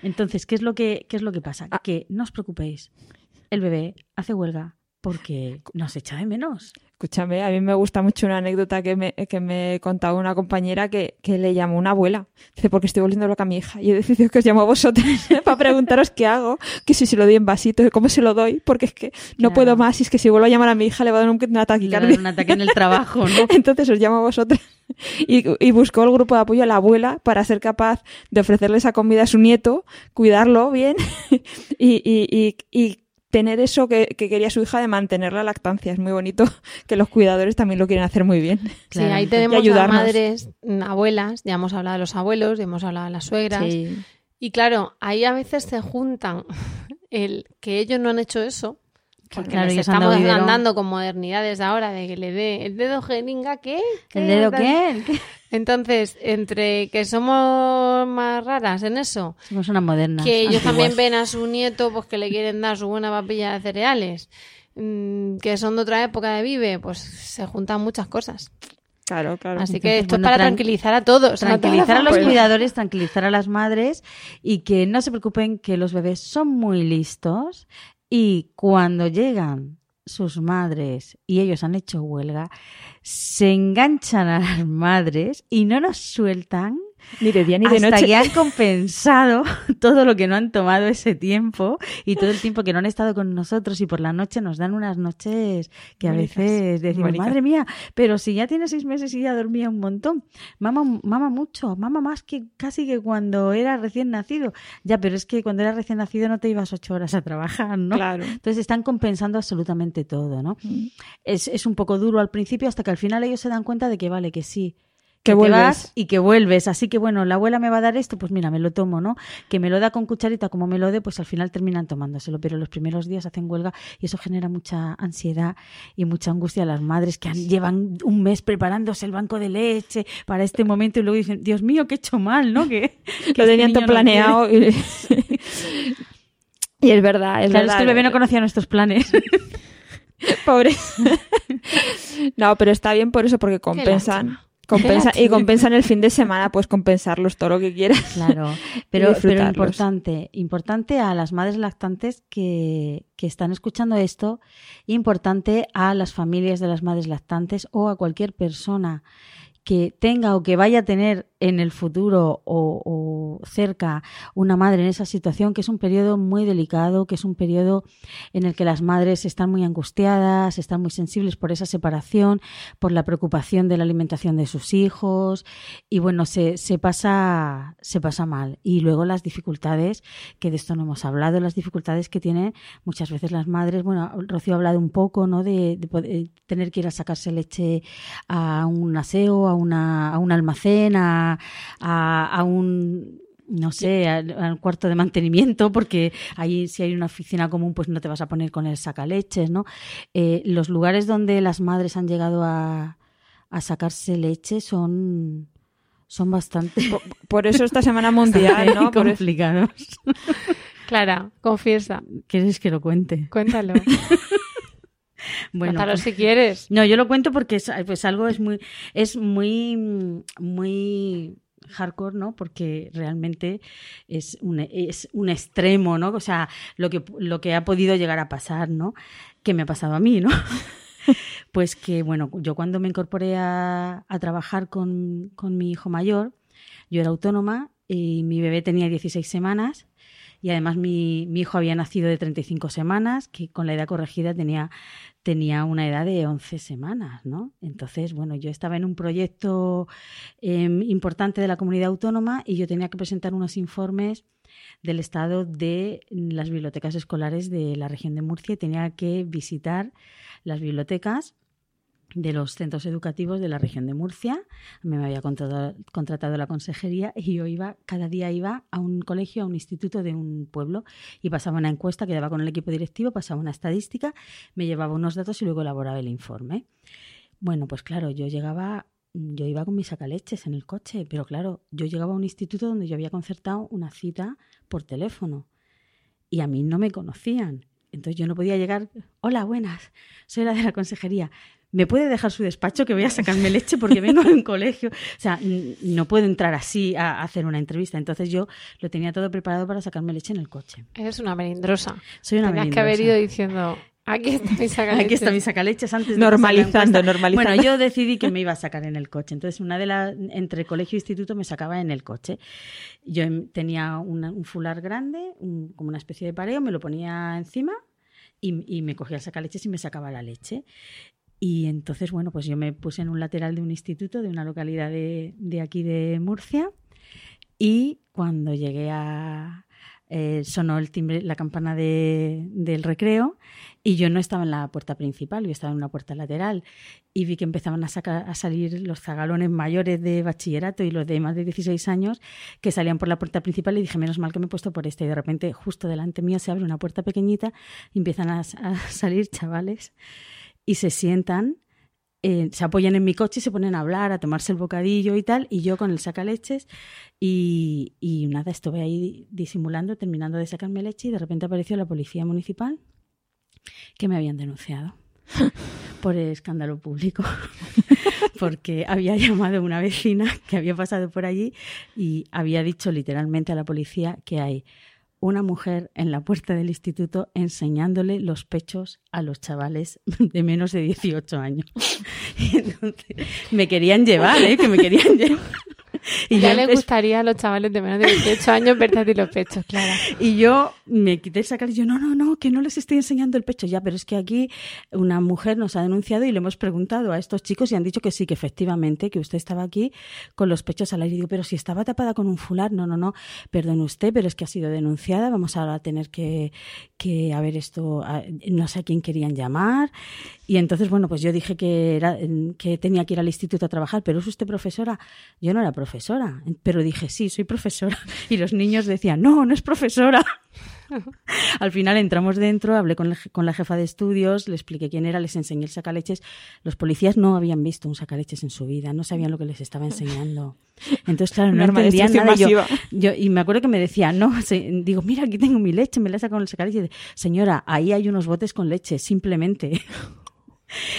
C: Entonces, ¿qué es lo que, qué es lo que pasa? Que no os preocupéis. El bebé hace huelga porque nos echa de menos.
D: Escúchame, a mí me gusta mucho una anécdota que me, que me contaba una compañera que, que le llamó una abuela. Dice, porque estoy volviendo loca a mi hija. Y he decidido que os llamo a vosotros <laughs> para preguntaros qué hago, que si se lo doy en vasito, cómo se lo doy, porque es que no
C: Claro.
D: puedo más. Y es que si vuelvo a llamar a mi hija le va a dar un, un ataque
C: un ataque en el trabajo, ¿no? <laughs>
D: Entonces os llamo a vosotros. Y, y buscó el grupo de apoyo a la abuela para ser capaz de ofrecerle esa comida a su nieto, cuidarlo bien <laughs> y, y- y- y tener eso que, que quería su hija de mantener la lactancia. Es muy bonito <laughs> que los cuidadores también lo quieren hacer muy bien.
B: Sí, ahí tenemos a madres, mm, abuelas, ya hemos hablado de los abuelos, ya hemos hablado de las suegras.
D: Sí.
B: Y claro, ahí a veces se juntan <laughs> el que ellos no han hecho eso, porque
C: Claro,
B: estamos andando con modernidades ahora de que le dé el dedo jeringa, ¿qué?
C: ¿El dedo qué? <laughs>
B: Entonces, entre que somos más raras en eso,
C: Somos una moderna.
B: que ellos también ven a su nieto pues que le quieren dar su buena papilla de cereales, mm, que son de otra época de vive, pues se juntan muchas cosas.
D: Claro, claro.
B: Así que
C: Entonces,
B: esto
C: bueno,
B: es para
C: tran-
B: tranquilizar a todos.
C: tranquilizar a los cuidadores, tranquilizar a las madres y que no se preocupen que los bebés son muy listos y cuando llegan sus madres y ellos han hecho huelga, se enganchan a las madres y no nos sueltan
D: Ni de día ni de
C: hasta
D: noche.
C: que han compensado <laughs> todo lo que no han tomado ese tiempo y todo el tiempo que no han estado con nosotros y por la noche nos dan unas noches que a
D: Bonitas,
C: veces decimos, madre mía, pero si ya tiene seis meses y ya dormía un montón, mama, mama mucho, mama más que casi que cuando era recién nacido. Ya, pero es que cuando era recién nacido no te ibas ocho horas a trabajar, ¿no?
D: Claro.
C: Entonces están compensando absolutamente todo, ¿no?
D: Mm.
C: Es, es un poco duro al principio hasta que al final ellos se dan cuenta de que vale, que sí.
D: Que
C: te vas y que vuelves. Así que bueno, la abuela me va a dar esto, pues mira, me lo tomo, ¿no? Que me lo da con cucharita como me lo dé, pues al final terminan tomándoselo. Pero los primeros días hacen huelga y eso genera mucha ansiedad y mucha angustia a las madres que han- llevan un mes preparándose el banco de leche para este momento y luego dicen, Dios mío, qué he hecho mal, ¿no? Que, <laughs> que
D: Lo
C: este
D: tenían todo planeado.
C: quiere".
D: Y... <laughs> y es verdad, es
C: Claro,
D: verdad.
C: es que el bebé no conocía nuestros planes. <laughs>
D: Pobre. no, pero está bien por eso, porque compensan.
B: Qué
D: y compensan el fin de semana, pues compensarlos todo lo que quieras.
C: Claro, <laughs> pero, pero importante, importante a las madres lactantes que, que están escuchando esto, importante a las familias de las madres lactantes o a cualquier persona que tenga o que vaya a tener en el futuro o, cerca una madre en esa situación, que es un periodo muy delicado, que es un periodo en el que las madres están muy angustiadas, están muy sensibles por esa separación, por la preocupación de la alimentación de sus hijos y bueno, se, se pasa se pasa mal. Y luego las dificultades, que de esto no hemos hablado, las dificultades que tienen muchas veces las madres, bueno, Rocío ha hablado un poco, ¿no? De, de poder- tener que ir a sacarse leche a un aseo, a, una, a un almacén, a, a, a un no sé, al, al cuarto de mantenimiento, porque ahí si hay una oficina común, pues no te vas a poner con el sacaleches, ¿no? Eh, los lugares donde las madres han llegado a, a sacarse leche son, son bastante,
D: Por, por eso esta semana mundial, ¿no? Por
C: complicados.
B: Clara, confiesa,
C: ¿Quieres que lo cuente?
B: cuéntalo. <laughs>
C: Bueno,
B: Cuéntalo
C: pues-
B: si quieres.
C: No, yo lo cuento porque es, pues algo es muy, es muy, muy hardcore, ¿no? Porque realmente es un, es un extremo, ¿no? O sea, lo que, lo que ha podido llegar a pasar, ¿no? Que me ha pasado a mí, ¿no? <laughs> pues que, bueno, yo cuando me incorporé a, a trabajar con, con mi hijo mayor, yo era autónoma y mi bebé tenía 16 semanas y además mi, mi hijo había nacido de 35 semanas, que con la edad corregida tenía, tenía una edad de 11 semanas, ¿no? Entonces, bueno, yo estaba en un proyecto em, importante de la comunidad autónoma y yo tenía que presentar unos informes del estado de las bibliotecas escolares de la región de Murcia y tenía que visitar las bibliotecas de los centros educativos de la región de Murcia. Me había contratado, contratado, la consejería y yo iba, cada día iba a un colegio, a un instituto de un pueblo y pasaba una encuesta, quedaba con el equipo directivo, pasaba una estadística, me llevaba unos datos y luego elaboraba el informe. Bueno, pues claro, yo llegaba, yo iba con mis sacaleches en el coche, pero claro, yo llegaba a un instituto donde yo había concertado una cita por teléfono y a mí no me conocían. Entonces yo no podía llegar, hola, buenas, soy la de la consejería. ¿Me puede dejar su despacho que voy a sacarme leche porque vengo de un colegio? O sea, no puedo entrar así a hacer una entrevista. Entonces yo lo tenía todo preparado para sacarme leche en el coche.
B: Eres una melindrosa.
C: Soy una
B: Tenías que haber ido diciendo... Aquí está mi sacaleches.
C: Aquí está mi sacaleches antes de
D: normalizando, normalizando.
C: Bueno, yo decidí que me iba a sacar en el coche. Entonces, una de las entre colegio e instituto me sacaba en el coche. Yo tenía una, un fular grande, un, como una especie de pareo, me lo ponía encima y, y, me cogía el sacaleches y me sacaba la leche. Y entonces, bueno, pues yo me puse en un lateral de un instituto, de una localidad de, de aquí de Murcia, y cuando llegué a... Eh, sonó el timbre, la campana de, del recreo y yo no estaba en la puerta principal, yo estaba en una puerta lateral y vi que empezaban a, sacar, a salir los zagalones mayores de bachillerato y los de más de 16 años que salían por la puerta principal y dije, menos mal que me he puesto por esta y de repente justo delante mío se abre una puerta pequeñita y empiezan a salir chavales y se sientan, eh, se apoyan en mi coche y se ponen a hablar, a tomarse el bocadillo y tal, y yo con el sacaleches y, y nada, estuve ahí disimulando, terminando de sacarme leche y de repente apareció la policía municipal que me habían denunciado <laughs> por el escándalo público, <laughs> porque había llamado a una vecina que había pasado por allí y había dicho literalmente a la policía que hay una mujer en la puerta del instituto enseñándole los pechos a los chavales <laughs> de menos de 18 años. Y <laughs> entonces me querían llevar, ¿eh? Que me querían <laughs> llevar.
B: Y ya le gustaría a los chavales de menos de 18 años verte los pechos, claro.
C: Y yo me quité el sacar y yo, no, no, no, que no les estoy enseñando el pecho ya, pero es que aquí una mujer nos ha denunciado y le hemos preguntado a estos chicos y han dicho que sí, que efectivamente, que usted estaba aquí con los pechos al aire. Y digo, pero si estaba tapada con un fular, no, no, no, perdone usted, pero es que ha sido denunciada, vamos ahora a tener que, que a ver esto, a, no sé a quién querían llamar. Y entonces, bueno, pues yo dije que, era, que tenía que ir al instituto a trabajar, pero ¿es usted profesora? Yo no era profesora, pero dije, sí, soy profesora. <laughs> Y los niños decían, no, no es profesora. <laughs> Al final entramos dentro, hablé con, con, la jefa de estudios, le expliqué quién era, les enseñé el sacaleches. Los policías no habían visto un sacaleches en su vida, no sabían lo que les estaba enseñando. Entonces, claro, no entendían nada. Yo, yo, y me acuerdo que me decía, no, se, digo, mira, aquí tengo mi leche, me la he sacado el sacaleches. Señora, ahí hay unos botes con leche, simplemente.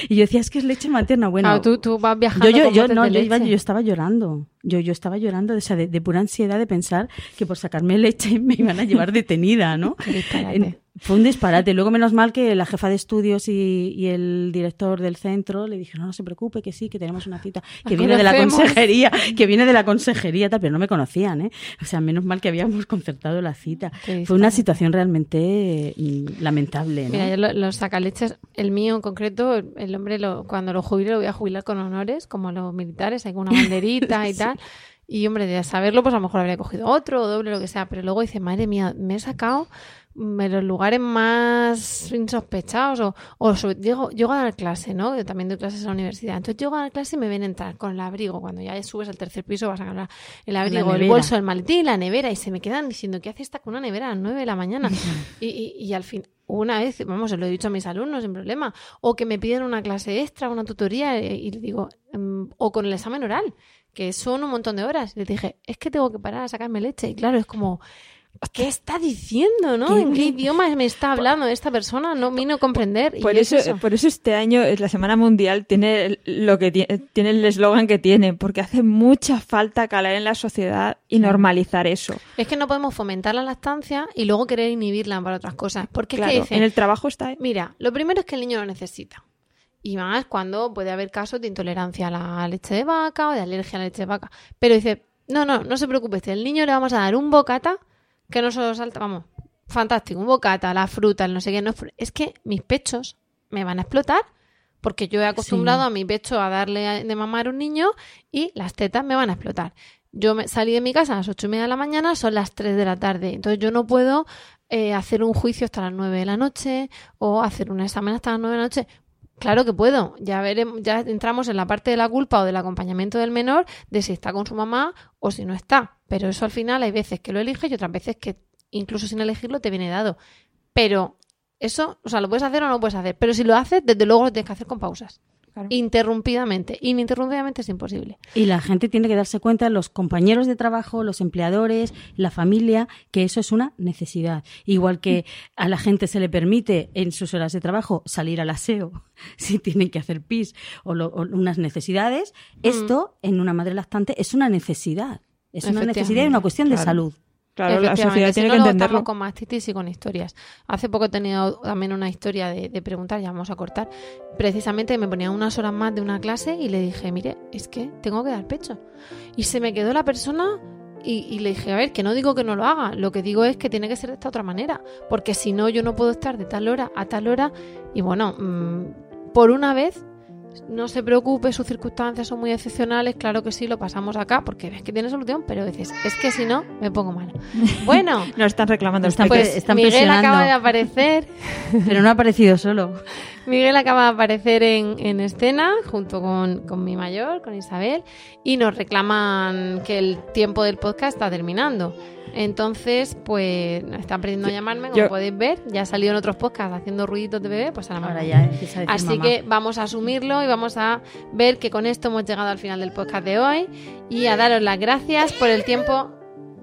C: Y yo decía, es que es leche materna. Bueno,
B: tú, tú, vas viajando.
C: Yo, yo, yo no,
B: yo,
C: iba, yo, estaba llorando. Yo, yo estaba llorando de, de, pura ansiedad de pensar que por sacarme leche <laughs> me iban a llevar detenida, ¿no? Fue un disparate. Luego, menos mal que la jefa de estudios y, y, el director del centro le dijeron, no, no se preocupe, que sí, que tenemos una cita, <laughs> que viene de la consejería, que viene de la consejería, tal, pero no me conocían, ¿eh? O sea, menos mal que habíamos concertado la cita. Fue una situación realmente lamentable, ¿no?
B: Mira, yo los sacaleches, el mío en concreto, el hombre lo, cuando lo jubile lo voy a jubilar con honores, como los militares, hay una banderita y <laughs> tal. Y hombre, de saberlo, pues a lo mejor habría cogido otro o doble, lo que sea. Pero luego dice, madre mía, me he sacado en los lugares más insospechados o, o sobre, llego, llego a dar clase, ¿no? Yo también doy clases en la universidad. Entonces llego a dar clase y me ven entrar con el abrigo. Cuando ya subes al tercer piso vas a sacar el abrigo, el bolso, el maletín, la nevera y se me quedan diciendo, ¿qué hace esta con una nevera a las nueve de la mañana? <laughs> y, y, y al fin, una vez, vamos, se lo he dicho a mis alumnos sin problema, o que me piden una clase extra, una tutoría y les digo, um, o con el examen oral, que son un montón de horas. Les dije, es que tengo que parar a sacarme leche. Y claro, es como, ¿qué está diciendo, no? ¿Qué, ¿En qué idioma me está hablando esta persona? No vino a comprender.
D: Por,
B: y
D: eso,
B: es eso,
D: por eso este año la Semana Mundial tiene lo que tiene, el eslogan que tiene, porque hace mucha falta calar en la sociedad y normalizar eso.
B: Es que no podemos fomentar la lactancia y luego querer inhibirla para otras cosas. Porque
D: claro,
B: es que dicen,
D: en el trabajo está.
B: Mira, lo primero es que el niño lo necesita. Y más cuando puede haber casos de intolerancia a la leche de vaca o de alergia a la leche de vaca. Pero dice, no, no, no se preocupe, el niño le vamos a dar un bocata que no solo salta, vamos, fantástico, un bocata, la fruta, el no sé qué, no es, que mis pechos me van a explotar porque yo he acostumbrado
C: Sí.
B: a mi pecho a darle de mamar a un niño y las tetas me van a explotar. Yo me salí de mi casa a las ocho y media de la mañana, son las 3 de la tarde. Entonces yo no puedo eh, hacer un juicio hasta las 9 de la noche o hacer un examen hasta las 9 de la noche. Claro que puedo. Ya veremos, ya entramos en la parte de la culpa o del acompañamiento del menor de si está con su mamá o si no está. Pero eso al final hay veces que lo eliges y otras veces que incluso sin elegirlo te viene dado. Pero eso, o sea, lo puedes hacer o no lo puedes hacer. Pero si lo haces, desde luego lo tienes que hacer con pausas. Interrumpidamente. Ininterrumpidamente es imposible.
C: Y la gente tiene que darse cuenta, los compañeros de trabajo, los empleadores, la familia, que eso es una necesidad. Igual que a la gente se le permite en sus horas de trabajo salir al aseo <laughs> si tienen que hacer pis o, lo- o unas necesidades, esto en una madre lactante es una necesidad. Es una necesidad y una cuestión de
D: Claro.
C: salud.
D: Claro, la sociedad tiene
B: no,
D: que entenderlo.
B: con mastitis y con historias. Hace poco he tenido también una historia de, de preguntar, ya vamos a cortar. Precisamente me ponía unas horas más de una clase y le dije, mire, es que tengo que dar pecho. Y se me quedó la persona y, y le dije, a ver, que no digo que no lo haga, lo que digo es que tiene que ser de esta otra manera, porque si no yo no puedo estar de tal hora a tal hora. Y bueno, mm, por una vez no se preocupe, sus circunstancias son muy excepcionales, claro que sí, lo pasamos acá, porque ves que tiene solución, pero dices, es que si no, me pongo mal. <laughs> Bueno,
D: Nos están reclamando el
C: Están
B: Miguel
C: presionando.
B: acaba de aparecer, <laughs>
C: Pero no ha aparecido solo.
B: Miguel acaba de aparecer en, en escena junto con, con mi mayor, con Isabel, y nos reclaman que el tiempo del podcast está terminando. Entonces, pues están aprendiendo a llamarme, como
D: Yo-
B: podéis ver. Ya ha salido en otros podcasts haciendo ruiditos de bebé, pues ahora, me
C: Ahora ya empieza a decir
B: Así
C: mamá.
B: que vamos a asumirlo y vamos a ver que con esto hemos llegado al final del podcast de hoy y a daros las gracias por el tiempo,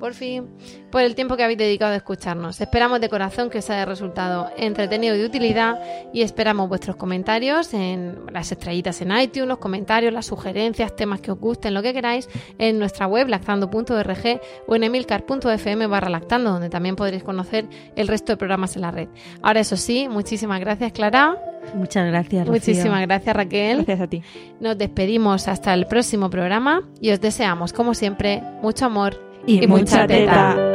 B: por fin, por el tiempo que habéis dedicado a escucharnos. Esperamos de corazón que os haya resultado entretenido y de utilidad y esperamos vuestros comentarios en las estrellitas en iTunes, los comentarios, las sugerencias, temas que os gusten, lo que queráis, en nuestra web lactando.org o en emilcar.fm barra lactando, donde también podréis conocer el resto de programas en la red. Ahora, eso sí, muchísimas gracias, Clara.
C: Muchas gracias, Rocío.
B: Muchísimas gracias, Raquel.
D: Gracias a ti.
B: Nos despedimos hasta el próximo programa y os deseamos, como siempre, mucho amor
C: Y
B: y, mucha
D: mucha teta.